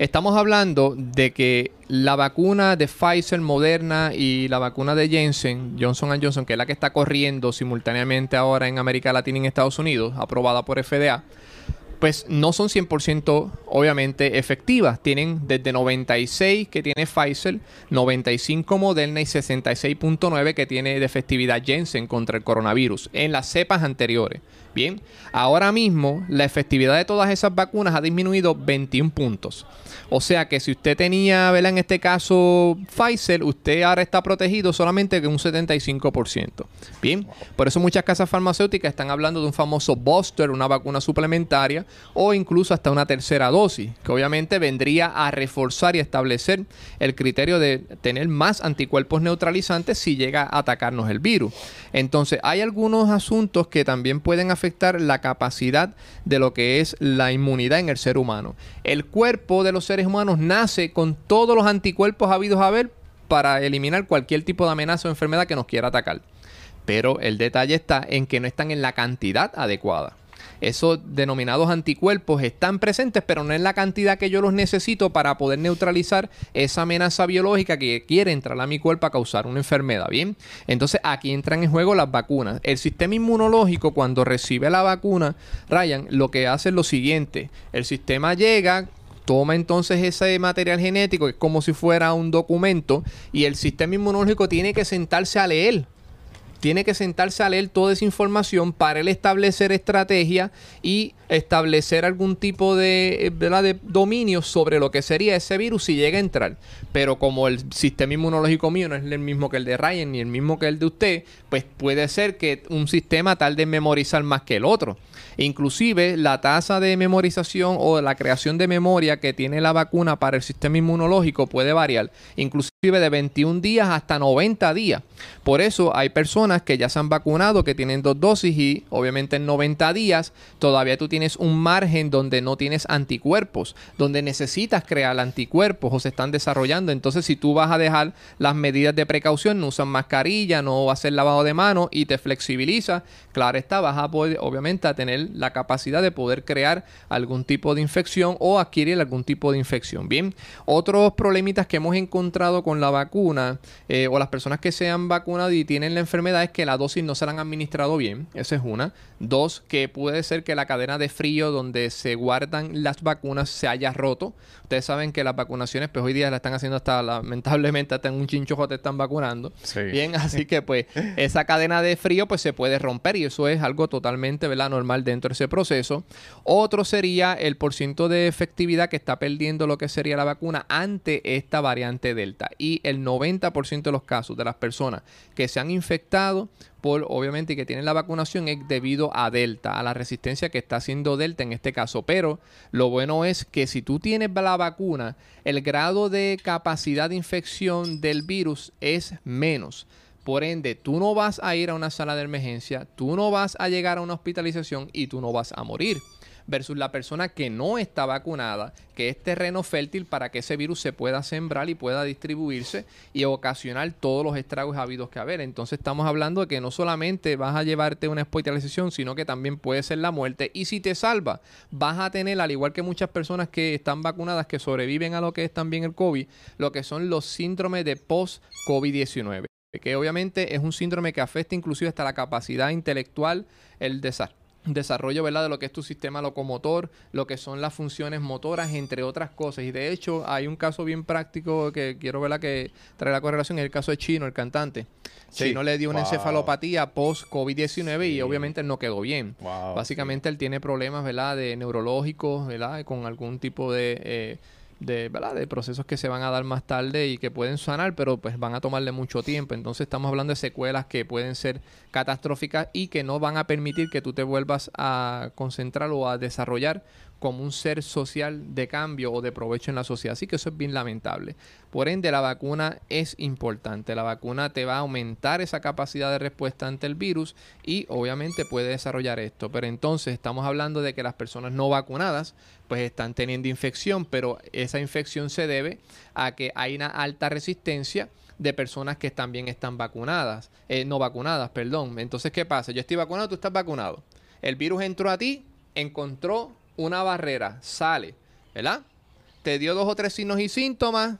Estamos hablando de que la vacuna de Pfizer, Moderna y la vacuna de Jensen, Johnson Johnson, que es la que está corriendo simultáneamente ahora en América Latina y en Estados Unidos, aprobada por FDA, pues no son 100% obviamente efectivas. Tienen desde 96 que tiene Pfizer, 95 Moderna y 66.9 que tiene de efectividad Jensen contra el coronavirus en las cepas anteriores. Bien, ahora mismo la efectividad de todas esas vacunas ha disminuido 21 puntos. O sea que si usted tenía, ¿verdad? En este caso Pfizer, usted ahora está protegido solamente con un 75%. Bien, por eso muchas casas farmacéuticas están hablando de un famoso booster, una vacuna suplementaria o incluso hasta una tercera dosis, que obviamente vendría a reforzar y establecer el criterio de tener más anticuerpos neutralizantes si llega a atacarnos el virus. Entonces, hay algunos asuntos que también pueden afectar la capacidad de lo que es la inmunidad en el ser humano. El cuerpo de los seres humanos nace con todos los anticuerpos habidos a ver para eliminar cualquier tipo de amenaza o enfermedad que nos quiera atacar. Pero el detalle está en que no están en la cantidad adecuada esos denominados anticuerpos están presentes, pero no en la cantidad que yo los necesito para poder neutralizar esa amenaza biológica que quiere entrar a mi cuerpo a causar una enfermedad, ¿bien? Entonces aquí entran en juego las vacunas. El sistema inmunológico cuando recibe la vacuna, Ryan, lo que hace es lo siguiente, el sistema llega, toma entonces ese material genético, que es como si fuera un documento, y el sistema inmunológico tiene que sentarse a leer tiene que sentarse a leer toda esa información para él establecer estrategia y establecer algún tipo de, de dominio sobre lo que sería ese virus si llega a entrar. Pero como el sistema inmunológico mío no es el mismo que el de Ryan ni el mismo que el de usted, pues puede ser que un sistema tal de memorizar más que el otro. Inclusive la tasa de memorización o la creación de memoria que tiene la vacuna para el sistema inmunológico puede variar, inclusive de 21 días hasta 90 días. Por eso hay personas que ya se han vacunado, que tienen dos dosis y obviamente en 90 días todavía tú tienes un margen donde no tienes anticuerpos, donde necesitas crear anticuerpos o se están desarrollando. Entonces si tú vas a dejar las medidas de precaución, no usan mascarilla, no hacer lavado de manos y te flexibiliza, claro está, vas a poder obviamente a tener la capacidad de poder crear algún tipo de infección o adquirir algún tipo de infección. Bien, otros problemitas que hemos encontrado con la vacuna eh, o las personas que se han vacunado y tienen la enfermedad es que la dosis no se la han administrado bien. Esa es una. Dos, que puede ser que la cadena de frío donde se guardan las vacunas se haya roto. Ustedes saben que las vacunaciones, pues hoy día la están haciendo hasta lamentablemente hasta en un chinchojo te están vacunando. Bien, [LAUGHS] así que pues esa cadena de frío pues se puede romper y eso es algo totalmente ¿verdad? normal dentro de ese proceso. Otro sería el porcentaje de efectividad que está perdiendo lo que sería la vacuna ante esta variante Delta. Y el 90% de los casos de las personas que se han infectado por, obviamente, que tienen la vacunación es debido a Delta, a la resistencia que está haciendo Delta en este caso. Pero lo bueno es que si tú tienes la vacuna, el grado de capacidad de infección del virus es menos. Por ende, tú no vas a ir a una sala de emergencia, tú no vas a llegar a una hospitalización y tú no vas a morir versus la persona que no está vacunada, que es terreno fértil para que ese virus se pueda sembrar y pueda distribuirse y ocasionar todos los estragos habidos que haber. Entonces estamos hablando de que no solamente vas a llevarte una hospitalización, sino que también puede ser la muerte. Y si te salva, vas a tener, al igual que muchas personas que están vacunadas, que sobreviven a lo que es también el COVID, lo que son los síndromes de post-COVID-19 que obviamente es un síndrome que afecta inclusive hasta la capacidad intelectual, el desastre desarrollo ¿verdad? de lo que es tu sistema locomotor, lo que son las funciones motoras, entre otras cosas. Y de hecho, hay un caso bien práctico que quiero verla que trae la correlación, es el caso de Chino, el cantante. Chino le dio una encefalopatía post-COVID-19 y obviamente no quedó bien. Básicamente él tiene problemas ¿verdad? de neurológicos, ¿verdad? con algún tipo de... Eh, de, ¿verdad? de procesos que se van a dar más tarde y que pueden sanar, pero pues van a tomarle mucho tiempo. Entonces estamos hablando de secuelas que pueden ser catastróficas y que no van a permitir que tú te vuelvas a concentrar o a desarrollar como un ser social de cambio o de provecho en la sociedad. Así que eso es bien lamentable. Por ende, la vacuna es importante. La vacuna te va a aumentar esa capacidad de respuesta ante el virus y obviamente puede desarrollar esto. Pero entonces estamos hablando de que las personas no vacunadas pues están teniendo infección, pero esa infección se debe a que hay una alta resistencia de personas que también están vacunadas, eh, no vacunadas, perdón. Entonces, ¿qué pasa? Yo estoy vacunado, tú estás vacunado. El virus entró a ti, encontró una barrera, sale, ¿verdad? Te dio dos o tres signos y síntomas,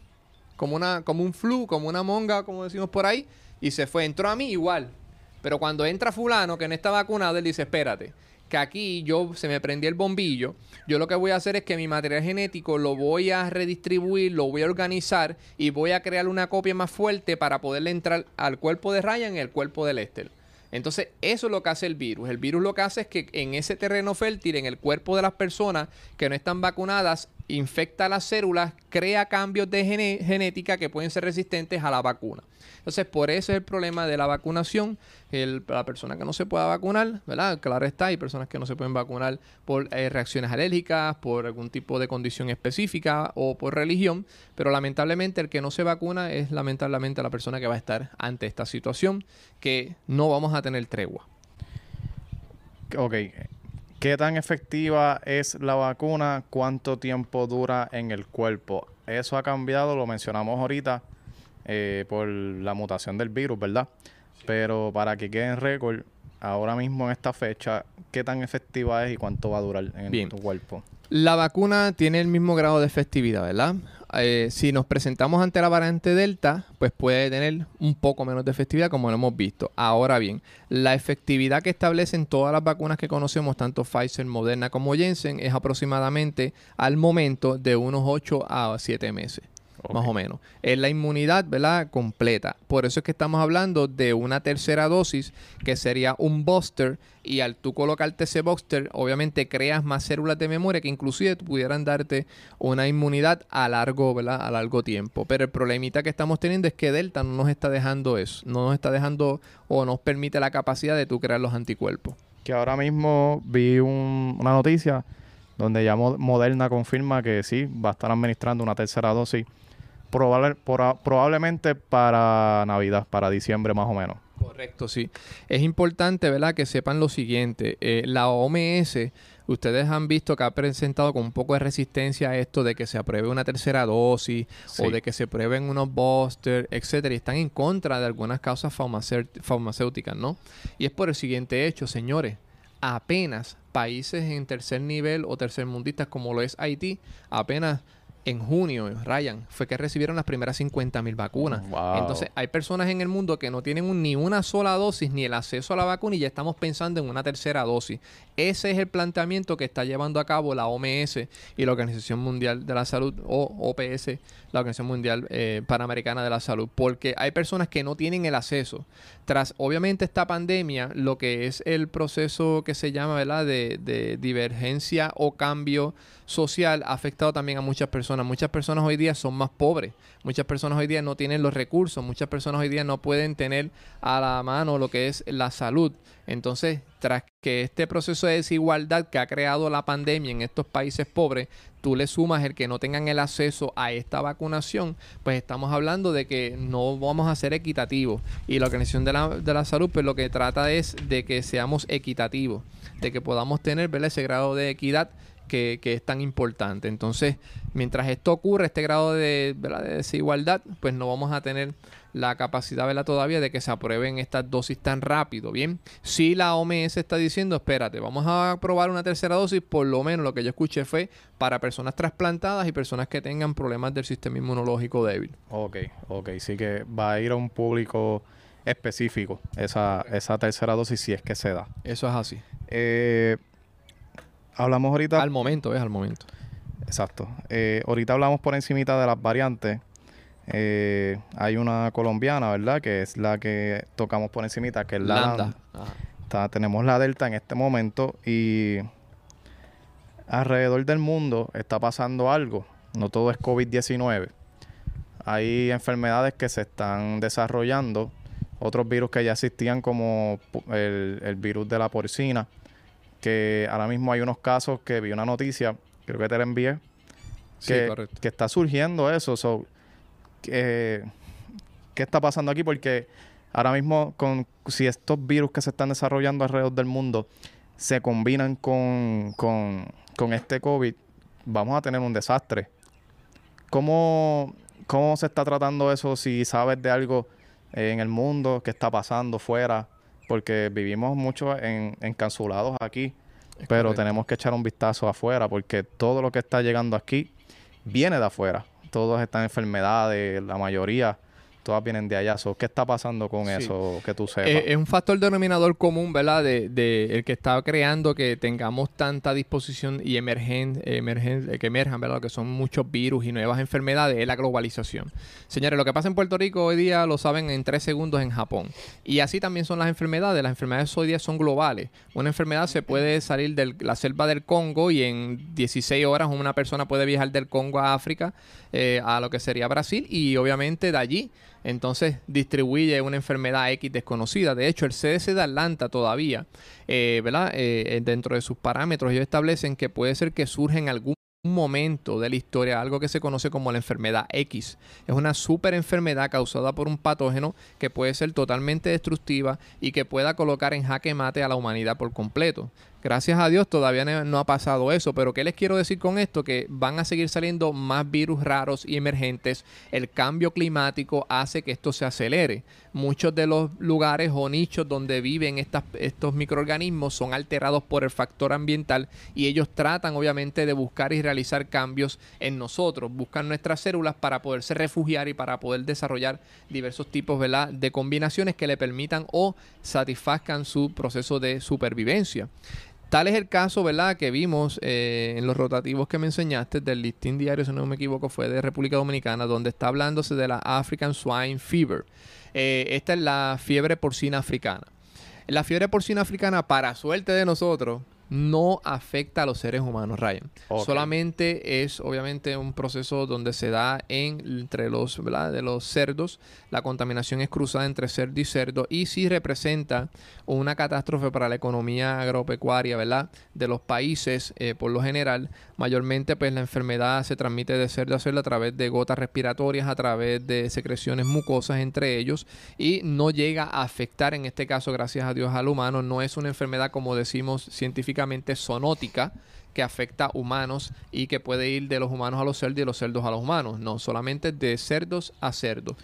como, una, como un flu, como una monga, como decimos por ahí, y se fue. Entró a mí igual. Pero cuando entra fulano que no está vacunado, él dice, espérate, que aquí yo se me prendió el bombillo, yo lo que voy a hacer es que mi material genético lo voy a redistribuir, lo voy a organizar y voy a crear una copia más fuerte para poderle entrar al cuerpo de Ryan y al cuerpo de Lester. Entonces, eso es lo que hace el virus. El virus lo que hace es que en ese terreno fértil, en el cuerpo de las personas que no están vacunadas, infecta las células, crea cambios de genética que pueden ser resistentes a la vacuna. Entonces, por eso es el problema de la vacunación. la persona que no se pueda vacunar, ¿verdad? Claro está, hay personas que no se pueden vacunar por eh, reacciones alérgicas, por algún tipo de condición específica o por religión, pero lamentablemente el que no se vacuna es lamentablemente la persona que va a estar ante esta situación que no vamos a tener tregua. Ok, ¿Qué tan efectiva es la vacuna? ¿Cuánto tiempo dura en el cuerpo? Eso ha cambiado, lo mencionamos ahorita, eh, por la mutación del virus, ¿verdad? Pero para que quede en récord, ahora mismo en esta fecha, ¿qué tan efectiva es y cuánto va a durar en tu cuerpo? La vacuna tiene el mismo grado de efectividad, ¿verdad? Eh, si nos presentamos ante la variante Delta, pues puede tener un poco menos de efectividad, como lo hemos visto. Ahora bien, la efectividad que establecen todas las vacunas que conocemos, tanto Pfizer, Moderna como Jensen, es aproximadamente al momento de unos 8 a 7 meses más o menos. Es la inmunidad, ¿verdad? Completa. Por eso es que estamos hablando de una tercera dosis, que sería un booster, y al tú colocarte ese booster, obviamente creas más células de memoria que inclusive pudieran darte una inmunidad a largo, ¿verdad? A largo tiempo. Pero el problemita que estamos teniendo es que Delta no nos está dejando eso, no nos está dejando o nos permite la capacidad de tú crear los anticuerpos. Que ahora mismo vi una noticia donde ya Moderna confirma que sí, va a estar administrando una tercera dosis probablemente para Navidad, para diciembre más o menos. Correcto, sí. Es importante, ¿verdad?, que sepan lo siguiente. Eh, la OMS, ustedes han visto que ha presentado con un poco de resistencia a esto de que se apruebe una tercera dosis o de que se prueben unos boosters, etcétera, y están en contra de algunas causas farmacéuticas, ¿no? Y es por el siguiente hecho, señores. Apenas países en tercer nivel o tercermundistas como lo es Haití, apenas en junio, Ryan, fue que recibieron las primeras 50 mil vacunas. Entonces, hay personas en el mundo que no tienen ni una sola dosis ni el acceso a la vacuna y ya estamos pensando en una tercera dosis. Ese es el planteamiento que está llevando a cabo la OMS y la Organización Mundial de la Salud, o OPS, la Organización Mundial eh, Panamericana de la Salud, porque hay personas que no tienen el acceso. Tras, obviamente, esta pandemia, lo que es el proceso que se llama, ¿verdad?, de, de divergencia o cambio social ha afectado también a muchas personas. Muchas personas hoy día son más pobres. Muchas personas hoy día no tienen los recursos. Muchas personas hoy día no pueden tener a la mano lo que es la salud. Entonces, tras que este proceso de desigualdad que ha creado la pandemia en estos países pobres, tú le sumas el que no tengan el acceso a esta vacunación, pues estamos hablando de que no vamos a ser equitativos. Y la Organización de la, de la Salud, pues lo que trata es de que seamos equitativos, de que podamos tener ese grado de equidad que, es tan importante. Entonces, mientras esto ocurre, este grado de, desigualdad, pues no vamos a tener la capacidad ¿verdad? todavía de que se aprueben estas dosis tan rápido. Bien, si la OMS está diciendo, espérate, vamos a probar una tercera dosis, por lo menos lo que yo escuché fue para personas trasplantadas y personas que tengan problemas del sistema inmunológico débil. Ok, ok, sí que va a ir a un público específico esa, esa tercera dosis si es que se da. Eso es así. Eh, hablamos ahorita... Al momento, es al momento. Exacto. Eh, ahorita hablamos por encimita de las variantes. Eh, hay una colombiana, ¿verdad? Que es la que tocamos por encimita, que es la Lambda. tenemos la Delta en este momento y alrededor del mundo está pasando algo. No todo es COVID-19. Hay enfermedades que se están desarrollando, otros virus que ya existían como el, el virus de la porcina, que ahora mismo hay unos casos que vi una noticia, creo que te la envié, que, que está surgiendo eso. So, ¿Qué está pasando aquí? Porque ahora mismo, con, si estos virus que se están desarrollando alrededor del mundo se combinan con, con, con este COVID, vamos a tener un desastre. ¿Cómo, ¿Cómo se está tratando eso si sabes de algo en el mundo que está pasando fuera? Porque vivimos mucho en, encapsulados aquí, pero tenemos que echar un vistazo afuera porque todo lo que está llegando aquí viene de afuera. Todas estas enfermedades, la mayoría, todas vienen de allá. So, ¿Qué está pasando con Sí. eso que tú sepas? Eh, es un factor denominador común, ¿verdad? De, de el que está creando que tengamos tanta disposición y emergen, emergen, eh, que emerjan, ¿verdad? Que son muchos virus y nuevas enfermedades, es la globalización. Señores, lo que pasa en Puerto Rico hoy día lo saben en tres segundos en Japón. Y así también son las enfermedades. Las enfermedades hoy día son globales. Una enfermedad se puede salir de la selva del Congo y en 16 horas una persona puede viajar del Congo a África, eh, a lo que sería Brasil, y obviamente de allí entonces distribuye una enfermedad X desconocida. De hecho, el CDC de Atlanta todavía, eh, ¿verdad? Eh, dentro de sus parámetros, ellos establecen que puede ser que surja en algún momento de la historia algo que se conoce como la enfermedad X. Es una super enfermedad causada por un patógeno que puede ser totalmente destructiva y que pueda colocar en jaque mate a la humanidad por completo. Gracias a Dios todavía no, ha pasado eso, pero ¿qué les quiero decir con esto? Que van a seguir saliendo más virus raros y emergentes. El cambio climático hace que esto se acelere. Muchos de los lugares o nichos donde viven estas, estos microorganismos son alterados por el factor ambiental y ellos tratan obviamente de buscar y realizar cambios en nosotros, buscan nuestras células para poderse refugiar y para poder desarrollar diversos tipos de combinaciones que le permitan o satisfazcan su proceso de supervivencia. Tal es el caso, ¿verdad?, que vimos eh, en los rotativos que me enseñaste del listín diario, si no me equivoco, fue de República Dominicana, donde está hablándose de la African Swine Fever. Eh, esta es la fiebre porcina africana. La fiebre porcina africana, para suerte de nosotros, no afecta a los seres humanos, Ryan. Solamente es obviamente un proceso donde se da en, entre los, ¿verdad? de los cerdos. La contaminación es cruzada entre cerdo y cerdo y sí representa una catástrofe para la economía agropecuaria, ¿verdad? De los países eh, por lo general. Mayormente pues la enfermedad se transmite de cerdo a cerdo a través de gotas respiratorias, a través de secreciones mucosas entre ellos y no llega a afectar en este caso, gracias a Dios, al humano. No es una enfermedad como decimos científicamente zoonótica que afecta a humanos y que puede ir de los humanos a los cerdos y de los cerdos a los humanos. No, solamente de cerdos a cerdos.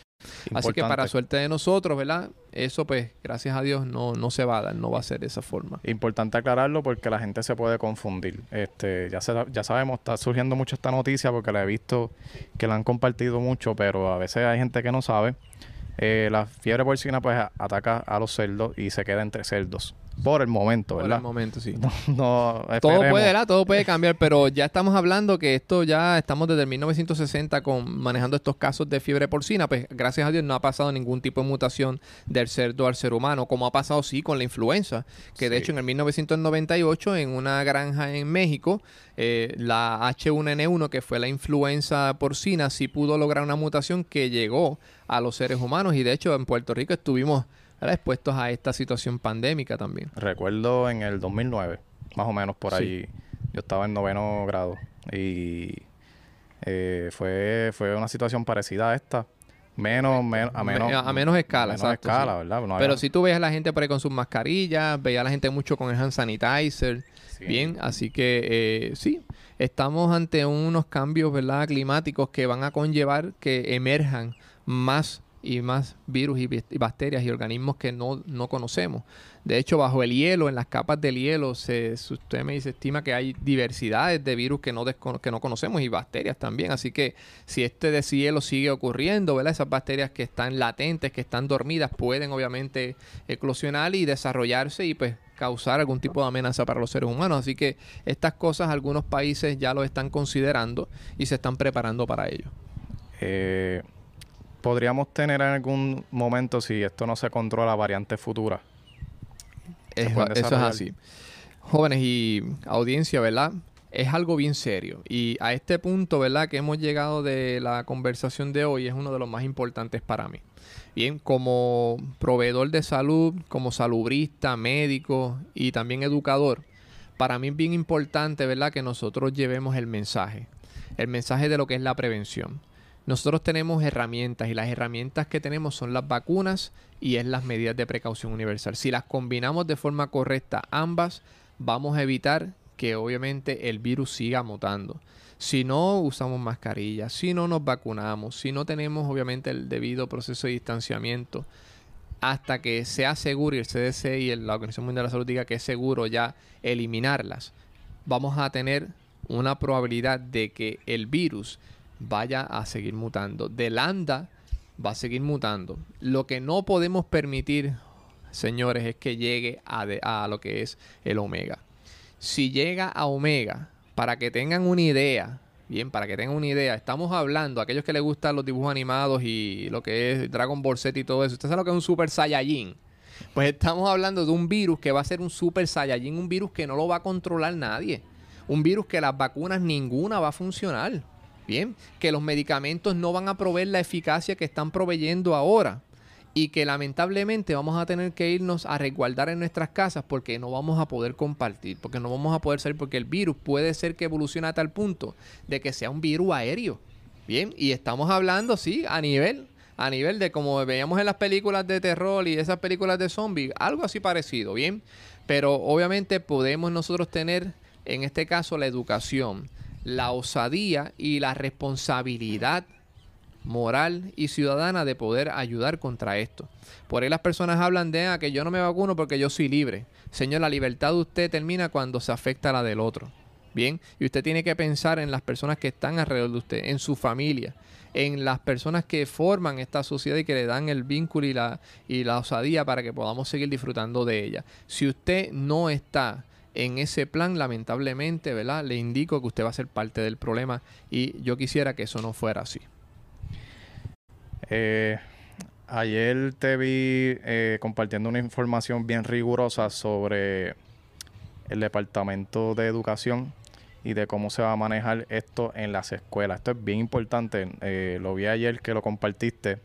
Así que para suerte de nosotros, ¿verdad? Eso pues, gracias a Dios, no, no se va a dar, no va a ser de esa forma. Importante aclararlo porque la gente se puede confundir. Este, ya, se- ya sabemos, está surgiendo mucho esta noticia porque la he visto que la han compartido mucho, pero a veces hay gente que no sabe. Eh, la fiebre porcina pues ataca a los cerdos y se queda entre cerdos. Por el momento, Por ¿verdad? el momento, sí. No, Todo esperemos. puede, ¿verdad? Todo puede cambiar, pero ya estamos hablando que esto ya estamos desde el 1960 con manejando estos casos de fiebre porcina, pues gracias a Dios no ha pasado ningún tipo de mutación del cerdo al ser humano, como ha pasado sí con la influenza, que de hecho en el 1998 en una granja en México, eh, la H1N1, que fue la influenza porcina, sí pudo lograr una mutación que llegó a los seres humanos y de hecho en Puerto Rico estuvimos ¿verdad? expuestos a esta situación pandémica también. Recuerdo en el 2009, más o menos por Sí. ahí. Yo estaba en noveno grado y eh, fue, fue una situación parecida a esta. Menos, men- a menos, Me- a menos escala, menos exacto, escala, sí. ¿verdad? No Pero si tú ves a la gente por ahí con sus mascarillas, veía a la gente mucho con el hand sanitizer. Sí. Bien, así que eh, sí, estamos ante unos cambios ¿verdad? climáticos que van a conllevar que emerjan más y más virus y, bacterias y organismos que no, no conocemos. De hecho, bajo el hielo, en las capas del hielo, se, usted me dice, estima que hay diversidades de virus que no, que no conocemos y bacterias también. Así que si este deshielo sigue ocurriendo, ¿verdad? Esas bacterias que están latentes, que están dormidas, pueden obviamente eclosionar y desarrollarse y pues causar algún tipo de amenaza para los seres humanos. Así que estas cosas algunos países ya lo están considerando y se están preparando para ello. Eh, podríamos tener en algún momento, si esto no se controla, variantes futuras. Es- eso es así. Jóvenes y audiencia, ¿verdad? Es algo bien serio. Y a este punto, ¿verdad? Que hemos llegado de la conversación de hoy es uno de los más importantes para mí. Bien, como proveedor de salud, como salubrista, médico y también educador, para mí es bien importante, ¿verdad? Que nosotros llevemos el mensaje. El mensaje de lo que es la prevención. Nosotros tenemos herramientas y las herramientas que tenemos son las vacunas y es las medidas de precaución universal. Si las combinamos de forma correcta ambas, vamos a evitar que obviamente el virus siga mutando. Si no usamos mascarillas, si no nos vacunamos, si no tenemos obviamente el debido proceso de distanciamiento, hasta que sea seguro y el CDC y la Organización Mundial de la Salud diga que es seguro ya eliminarlas, vamos a tener una probabilidad de que el virus vaya a seguir mutando. De lambda, va a seguir mutando. Lo que no podemos permitir, señores, es que llegue a, a lo que es el omega. Si llega a omega, para que tengan una idea, Bien, para que tengan una idea, estamos hablando, aquellos que les gustan los dibujos animados y lo que es Dragon Ball Z y todo eso, ¿usted sabe lo que es un Super Saiyajin? Pues estamos hablando de un virus que va a ser un Super Saiyajin, un virus que no lo va a controlar nadie. Un virus que las vacunas ninguna va a funcionar. Bien, que los medicamentos no van a proveer la eficacia que están proveyendo ahora y que lamentablemente vamos a tener que irnos a resguardar en nuestras casas porque no vamos a poder compartir, porque no vamos a poder salir, porque el virus puede ser que evolucione a tal punto de que sea un virus aéreo. Bien, y estamos hablando, sí, a nivel, a nivel de como veíamos en las películas de terror y esas películas de zombies, algo así parecido, bien. Pero obviamente podemos nosotros tener, en este caso, la educación, la osadía y la responsabilidad moral y ciudadana de poder ayudar contra esto. Por ahí las personas hablan de ah, que yo no me vacuno porque yo soy libre. Señor, la libertad de usted termina cuando se afecta a la del otro. Bien, y usted tiene que pensar en las personas que están alrededor de usted, en su familia, en las personas que forman esta sociedad y que le dan el vínculo y la, y la osadía para que podamos seguir disfrutando de ella. Si usted no está en ese plan, lamentablemente, ¿verdad? Le indico que usted va a ser parte del problema y yo quisiera que eso no fuera así. Eh, ayer te vi eh, compartiendo una información bien rigurosa sobre el Departamento de Educación y de cómo se va a manejar esto en las escuelas. Esto es bien importante. Eh, lo vi ayer que lo compartiste.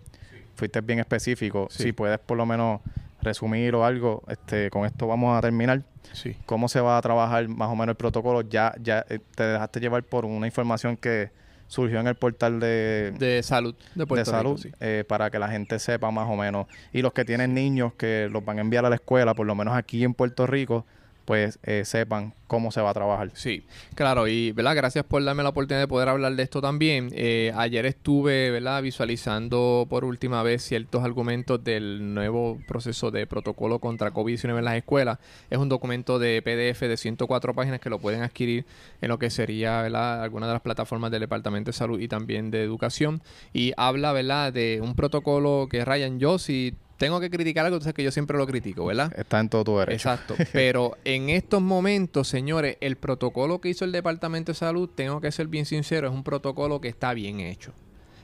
Fuiste bien específico. Si puedes por lo menos resumir o algo, este, con esto vamos a terminar. Sí. ¿Cómo se va a trabajar más o menos el protocolo? Ya, ya te dejaste llevar por una información que surgió en el portal de, de salud de, Puerto salud eh, para que la gente sepa más o menos y los que tienen niños que los van a enviar a la escuela por lo menos aquí en Puerto Rico pues eh, sepan cómo se va a trabajar. Sí, claro, y ¿verdad? gracias por darme la oportunidad de poder hablar de esto también. Eh, ayer estuve ¿verdad? visualizando por última vez ciertos argumentos del nuevo proceso de protocolo contra COVID-19 en las escuelas. Es un documento de PDF de 104 páginas que lo pueden adquirir en lo que sería ¿verdad? alguna de las plataformas del Departamento de Salud y también de Educación. Y habla ¿verdad? de un protocolo que Ryan, yo si tengo que criticar algo, entonces que yo siempre lo critico, ¿verdad? Está en todo tu derecho. Exacto. [LAUGHS] Pero en estos momentos, señores, el protocolo que hizo el Departamento de Salud, tengo que ser bien sincero, es un protocolo que está bien hecho.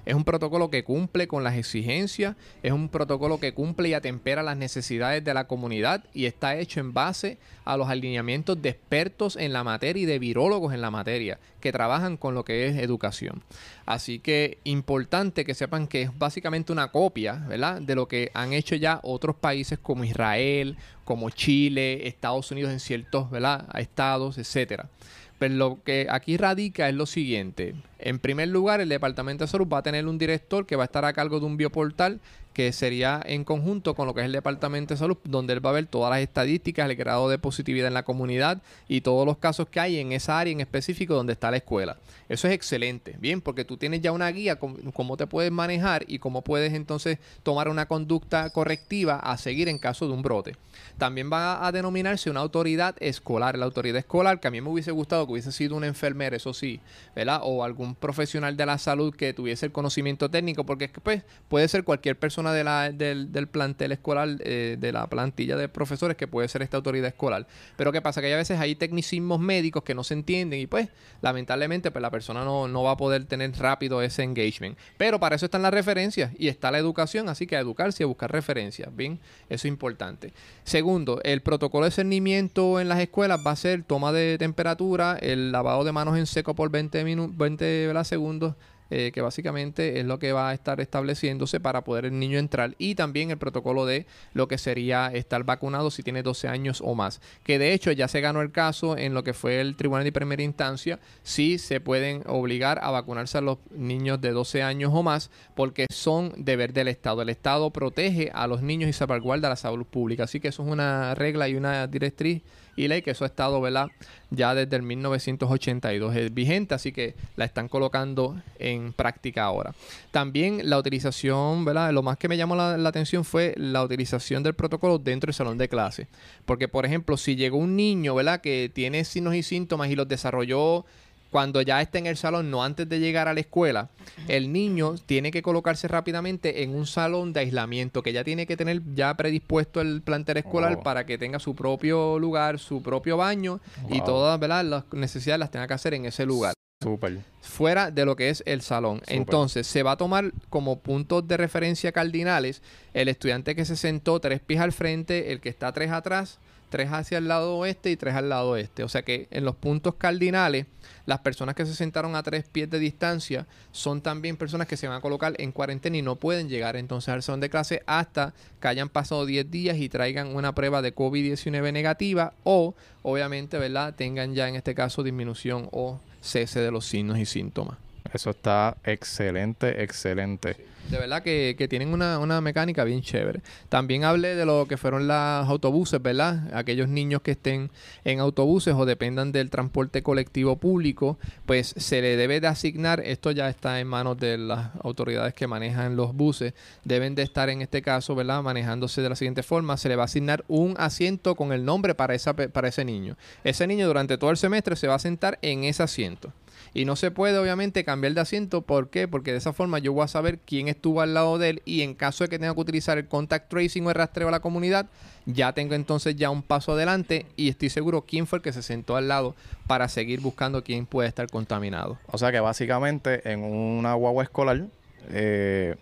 Es un protocolo que cumple con las exigencias, es un protocolo que cumple y atempera las necesidades de la comunidad y está hecho en base a los alineamientos de expertos en la materia y de virólogos en la materia que trabajan con lo que es educación. Así que importante que sepan que es básicamente una copia, ¿verdad? De lo que han hecho ya otros países como Israel, como Chile, Estados Unidos en ciertos, ¿verdad? Estados, etcétera. Pero lo que aquí radica es lo siguiente. En primer lugar, el Departamento de Salud va a tener un director que va a estar a cargo de un bioportal que sería en conjunto con lo que es el Departamento de Salud, donde él va a ver todas las estadísticas, el grado de positividad en la comunidad y todos los casos que hay en esa área en específico donde está la escuela. Eso es excelente, bien, porque tú tienes ya una guía con cómo te puedes manejar y cómo puedes entonces tomar una conducta correctiva a seguir en caso de un brote. También va a denominarse una autoridad escolar, la autoridad escolar, que a mí me hubiese gustado que hubiese sido una enfermera, eso sí, ¿verdad? O algún profesional de la salud que tuviese el conocimiento técnico, porque pues, puede ser cualquier persona de la, del, plantel escolar, eh, de la plantilla de profesores que puede ser esta autoridad escolar. Pero ¿qué pasa? Que a veces hay tecnicismos médicos que no se entienden y pues lamentablemente pues la persona no, no va a poder tener rápido ese engagement. Pero para eso están las referencias y está la educación, así que a educarse y a buscar referencias, ¿bien? Eso es importante. Segundo, el protocolo de cernimiento en las escuelas va a ser toma de temperatura, el lavado de manos en seco por 20, 20 segundos, eh, que básicamente es lo que va a estar estableciéndose para poder el niño entrar y también el protocolo de lo que sería estar vacunado si tiene 12 años o más. Que de hecho ya se ganó el caso en lo que fue el tribunal de primera instancia, si se pueden obligar a vacunarse a los niños de 12 años o más porque son deber del Estado. El Estado protege a los niños y salvaguarda la salud pública. Así que eso es una regla y una directriz y ley que eso ha estado ¿verdad? ya desde el 1982 es vigente, así que la están colocando en práctica ahora. También la utilización, ¿verdad? lo más que me llamó la, atención fue la utilización del protocolo dentro del salón de clase, porque por ejemplo, si llegó un niño ¿verdad? que tiene signos y síntomas y los desarrolló cuando ya esté en el salón, no antes de llegar a la escuela, el niño tiene que colocarse rápidamente en un salón de aislamiento que ya tiene que tener ya predispuesto el plantel escolar Oh. para que tenga su propio lugar, su propio baño y todas ¿verdad? las necesidades las tenga que hacer en ese lugar fuera de lo que es el salón. Entonces, se va a tomar como puntos de referencia cardinales el estudiante que se sentó tres pies al frente, el que está tres atrás, tres hacia el lado oeste y tres al lado este. O sea que en los puntos cardinales, las personas que se sentaron a tres pies de distancia son también personas que se van a colocar en cuarentena y no pueden llegar entonces al salón de clase hasta que hayan pasado 10 días y traigan una prueba de COVID-19 negativa o, obviamente, ¿verdad? Tengan ya en este caso disminución o cese de los signos y síntomas. Eso está excelente, excelente. De verdad que, tienen una, una mecánica bien chévere. También hablé de lo que fueron los autobuses, ¿verdad? Aquellos niños que estén en autobuses o dependan del transporte colectivo público, pues se le debe de asignar, esto ya está en manos de las autoridades que manejan los buses, deben de estar en este caso, ¿verdad? Manejándose de la siguiente forma, se le va a asignar un asiento con el nombre para, esa, para ese niño. Ese niño durante todo el semestre se va a sentar en ese asiento. Y no se puede, obviamente, cambiar de asiento. ¿Por qué? Porque de esa forma yo voy a saber quién estuvo al lado de él. Y en caso de que tenga que utilizar el contact tracing o el rastreo a la comunidad, ya tengo entonces ya un paso adelante. Y estoy seguro quién fue el que se sentó al lado para seguir buscando quién puede estar contaminado. O sea que básicamente en una guagua escolar eh,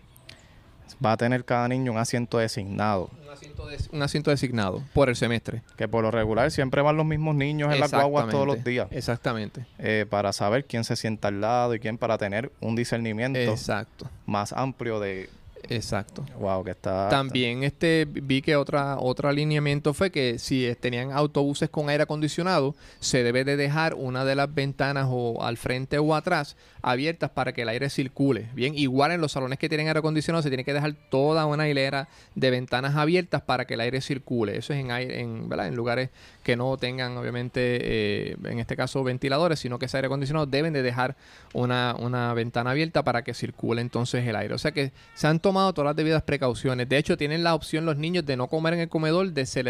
va a tener cada niño un asiento designado. Un asiento, des- un asiento designado por el semestre. Que por lo regular siempre van los mismos niños en las guaguas todos los días. Exactamente. eh, para saber quién se sienta al lado y quién para tener un discernimiento Exacto. más amplio de Exacto. wow que está También este vi que otra otro alineamiento fue que si tenían autobuses con aire acondicionado, se debe de dejar una de las ventanas o al frente o atrás abiertas para que el aire circule. Bien, igual en los salones que tienen aire acondicionado se tiene que dejar toda una hilera de ventanas abiertas para que el aire circule. Eso es en aire, en, ¿verdad? en lugares que no tengan obviamente eh, en este caso ventiladores, sino que ese aire acondicionado deben de dejar una, una ventana abierta para que circule entonces el aire. O sea que se han tomado todas las debidas precauciones. De hecho, tienen la opción los niños de no comer en el comedor, de se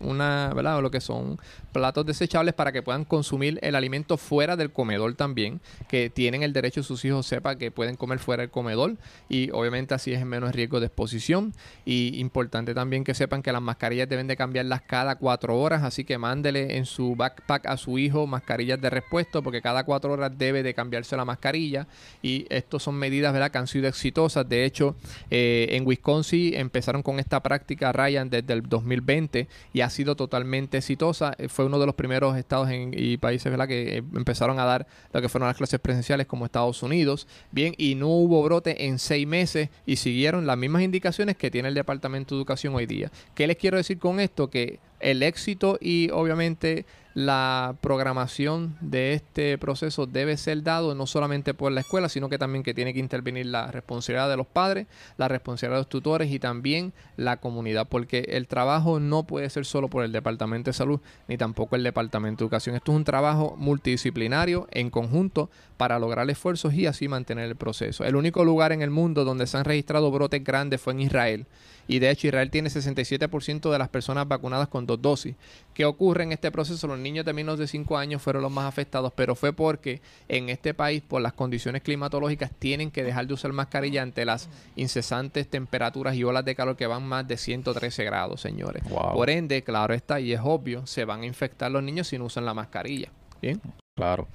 una, ¿verdad? O lo que son platos desechables para que puedan consumir el alimento fuera del comedor también, que tienen el derecho sus hijos sepa que pueden comer fuera del comedor y obviamente así es menos riesgo de exposición. Y importante también que sepan que las mascarillas deben de cambiarlas cada cuatro horas, así que mándele en su backpack a su hijo mascarillas de repuesto porque cada cuatro horas debe de cambiarse la mascarilla y estas son medidas ¿verdad? que han sido exitosas. De hecho, eh, en Wisconsin empezaron con esta práctica Ryan desde el 2020 y ha sido totalmente exitosa. Eh, Fue uno de los primeros estados y países que eh, empezaron a dar lo que fueron las clases presenciales como Estados Unidos. Bien, y no hubo brote en seis meses y siguieron las mismas indicaciones que tiene el Departamento de Educación hoy día. ¿Qué les quiero decir con esto? Que el éxito y obviamente la programación de este proceso debe ser dado no solamente por la escuela, sino que también que tiene que intervenir la responsabilidad de los padres, la responsabilidad de los tutores y también la comunidad, porque el trabajo no puede ser solo por el Departamento de Salud ni tampoco el Departamento de Educación. Esto es un trabajo multidisciplinario en conjunto para lograr esfuerzos y así mantener el proceso. El único lugar en el mundo donde se han registrado brotes grandes fue en Israel. Y de hecho Israel tiene 67% de las personas vacunadas con dos dosis. ¿Qué ocurre en este proceso? Los niños de menos de 5 años fueron los más afectados, pero fue porque en este país, por las condiciones climatológicas, tienen que dejar de usar mascarilla ante las incesantes temperaturas y olas de calor que van más de 113 grados, señores. Wow. Por ende, claro está, y es obvio, se van a infectar los niños si no usan la mascarilla. Bien. claro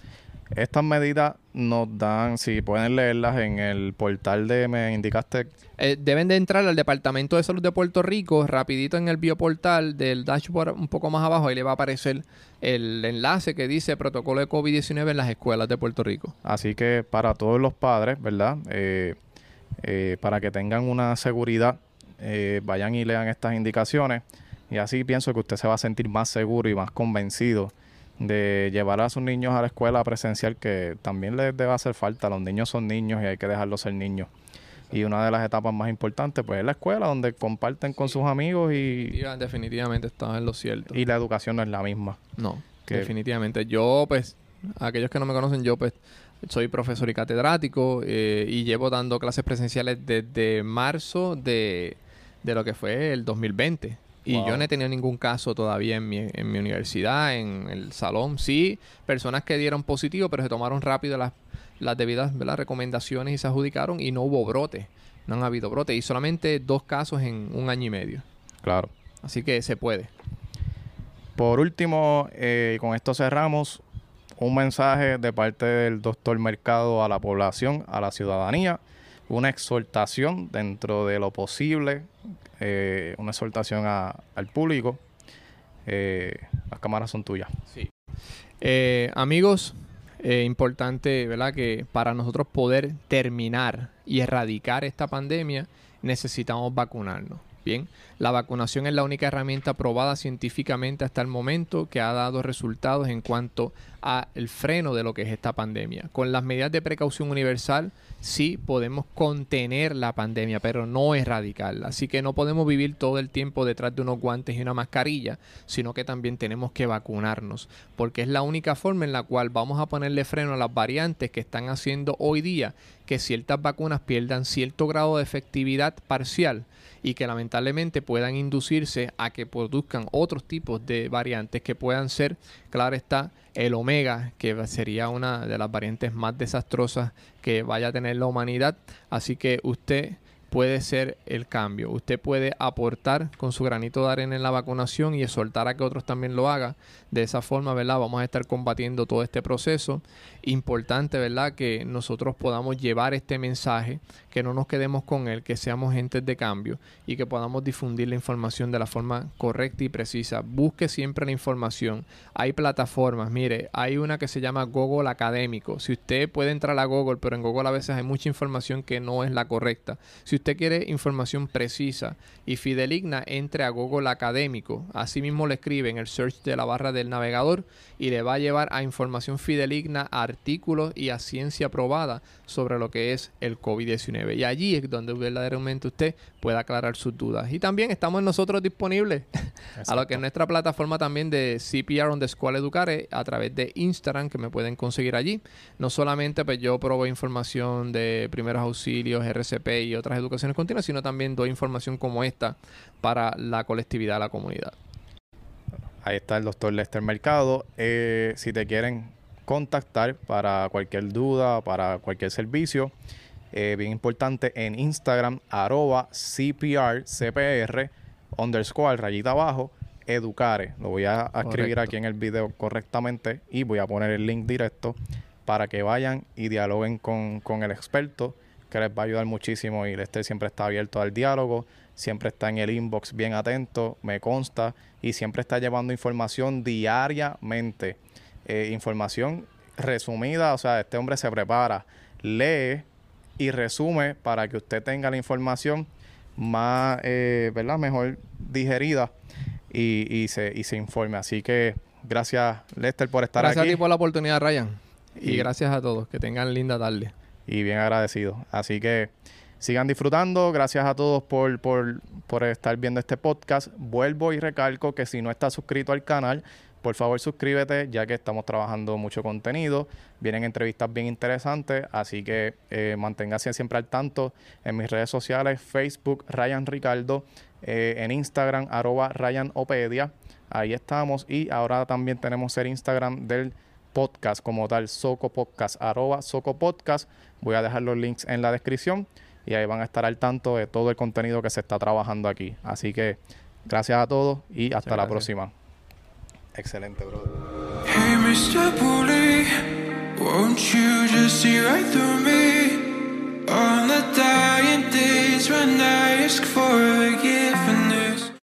estas medidas nos dan si pueden leerlas en el portal de me indicaste Eh, deben de entrar al Departamento de Salud de Puerto Rico, rapidito en el bioportal del dashboard un poco más abajo, ahí le va a aparecer el enlace que dice protocolo de COVID-19 en las escuelas de Puerto Rico. Así que para todos los padres, ¿verdad? Eh, eh, para que tengan una seguridad, vayan y lean estas indicaciones. Y así pienso que usted se va a sentir más seguro y más convencido de llevar a sus niños a la escuela presencial, que también les debe hacer falta. Los niños son niños y hay que dejarlos ser niños. Y una de las etapas más importantes, pues es la escuela, donde comparten con sus amigos y, Definitiva- Definitivamente estaba en lo cierto. y la educación no es la misma. No, Que- definitivamente. Yo, pues, aquellos que no me conocen, yo, pues, soy profesor y catedrático eh, y llevo dando clases presenciales desde marzo de, de lo que fue el 2020. Y Wow. yo no he tenido ningún caso todavía en mi, en mi universidad, en el salón. Sí, personas que dieron positivo, pero se tomaron rápido las, las debidas ¿verdad? recomendaciones y se adjudicaron y no hubo brote. No han habido brote. Y solamente dos casos en un año y medio. Claro. Así que se puede. Por último, eh, con esto cerramos un mensaje de parte del doctor Mercado a la población, a la ciudadanía, una exhortación dentro de lo posible, eh, una exhortación al público. Eh, las cámaras son tuyas. Sí. Eh, amigos, eh, importante, ¿verdad? Que para nosotros poder terminar y erradicar esta pandemia, necesitamos vacunarnos. Bien, la vacunación es la única herramienta probada científicamente hasta el momento que ha dado resultados en cuanto a el freno de lo que es esta pandemia. Con las medidas de precaución universal sí podemos contener la pandemia, pero no erradicarla. Así que no podemos vivir todo el tiempo detrás de unos guantes y una mascarilla, sino que también tenemos que vacunarnos, porque es la única forma en la cual vamos a ponerle freno a las variantes que están haciendo hoy día que ciertas vacunas pierdan cierto grado de efectividad parcial y que lamentablemente puedan inducirse a que produzcan otros tipos de variantes que puedan ser, claro está, el omega, que sería una de las variantes más desastrosas que vaya a tener la humanidad. Así que usted puede ser el cambio. Usted puede aportar con su granito de arena en la vacunación y exhortar a que otros también lo hagan. De esa forma, ¿verdad? Vamos a estar combatiendo todo este proceso. Importante, ¿verdad? Que nosotros podamos llevar este mensaje, que no nos quedemos con él, que seamos gentes de cambio y que podamos difundir la información de la forma correcta y precisa. Busque siempre la información. Hay plataformas, mire, hay una que se llama Google Académico. Si usted puede entrar a Google, pero en Google a veces hay mucha información que no es la correcta. Si usted quiere información precisa y fideligna, entre a Google Académico. Así mismo le escribe en el search de la barra del navegador y le va a llevar a información fideligna, a artículos y a ciencia probada sobre lo que es el COVID-19. Y allí es donde verdaderamente usted puede aclarar sus dudas. Y también estamos nosotros disponibles [LAUGHS] a lo que es nuestra plataforma también de CPR on the School Educare a través de Instagram que me pueden conseguir allí. No solamente pues yo proveo información de primeros auxilios, RCP y otras educaciones continuas, sino también doy información como esta para la colectividad la comunidad. Ahí está el doctor Lester Mercado. Eh, si te quieren contactar para cualquier duda, para cualquier servicio, eh, bien importante en Instagram, arroba CPR, underscore, rayita abajo, educare. Lo voy a, a escribir Correcto. aquí en el video correctamente y voy a poner el link directo para que vayan y dialoguen con, con el experto que les va a ayudar muchísimo y Lester siempre está abierto al diálogo, siempre está en el inbox bien atento, me consta, y siempre está llevando información diariamente, Eh, información resumida, o sea, este hombre se prepara, lee y resume para que usted tenga la información más, eh, ¿verdad? Mejor digerida y, y se, y se informe. Así que gracias Lester por estar Gracias aquí. a ti por la oportunidad, Ryan. Y, Y- gracias a todos. Que tengan linda tarde. Y bien agradecido. Así que sigan disfrutando. Gracias a todos por, por, por estar viendo este podcast. Vuelvo y recalco que si no estás suscrito al canal, por favor suscríbete ya que estamos trabajando mucho contenido. Vienen entrevistas bien interesantes, así que eh, manténgase siempre al tanto en mis redes sociales, Facebook, Ryan Ricardo, eh, en Instagram, arroba Ryan. Ahí estamos y ahora también tenemos el Instagram del podcast como tal, Soco Podcast, arroba Soco Podcast. Voy a dejar los links en la descripción y ahí van a estar al tanto de todo el contenido que se está trabajando aquí. Así que gracias a todos y hasta la próxima. Excelente, brother. Hey, Mr. Bully, won't you just see right through me? On the dying days when I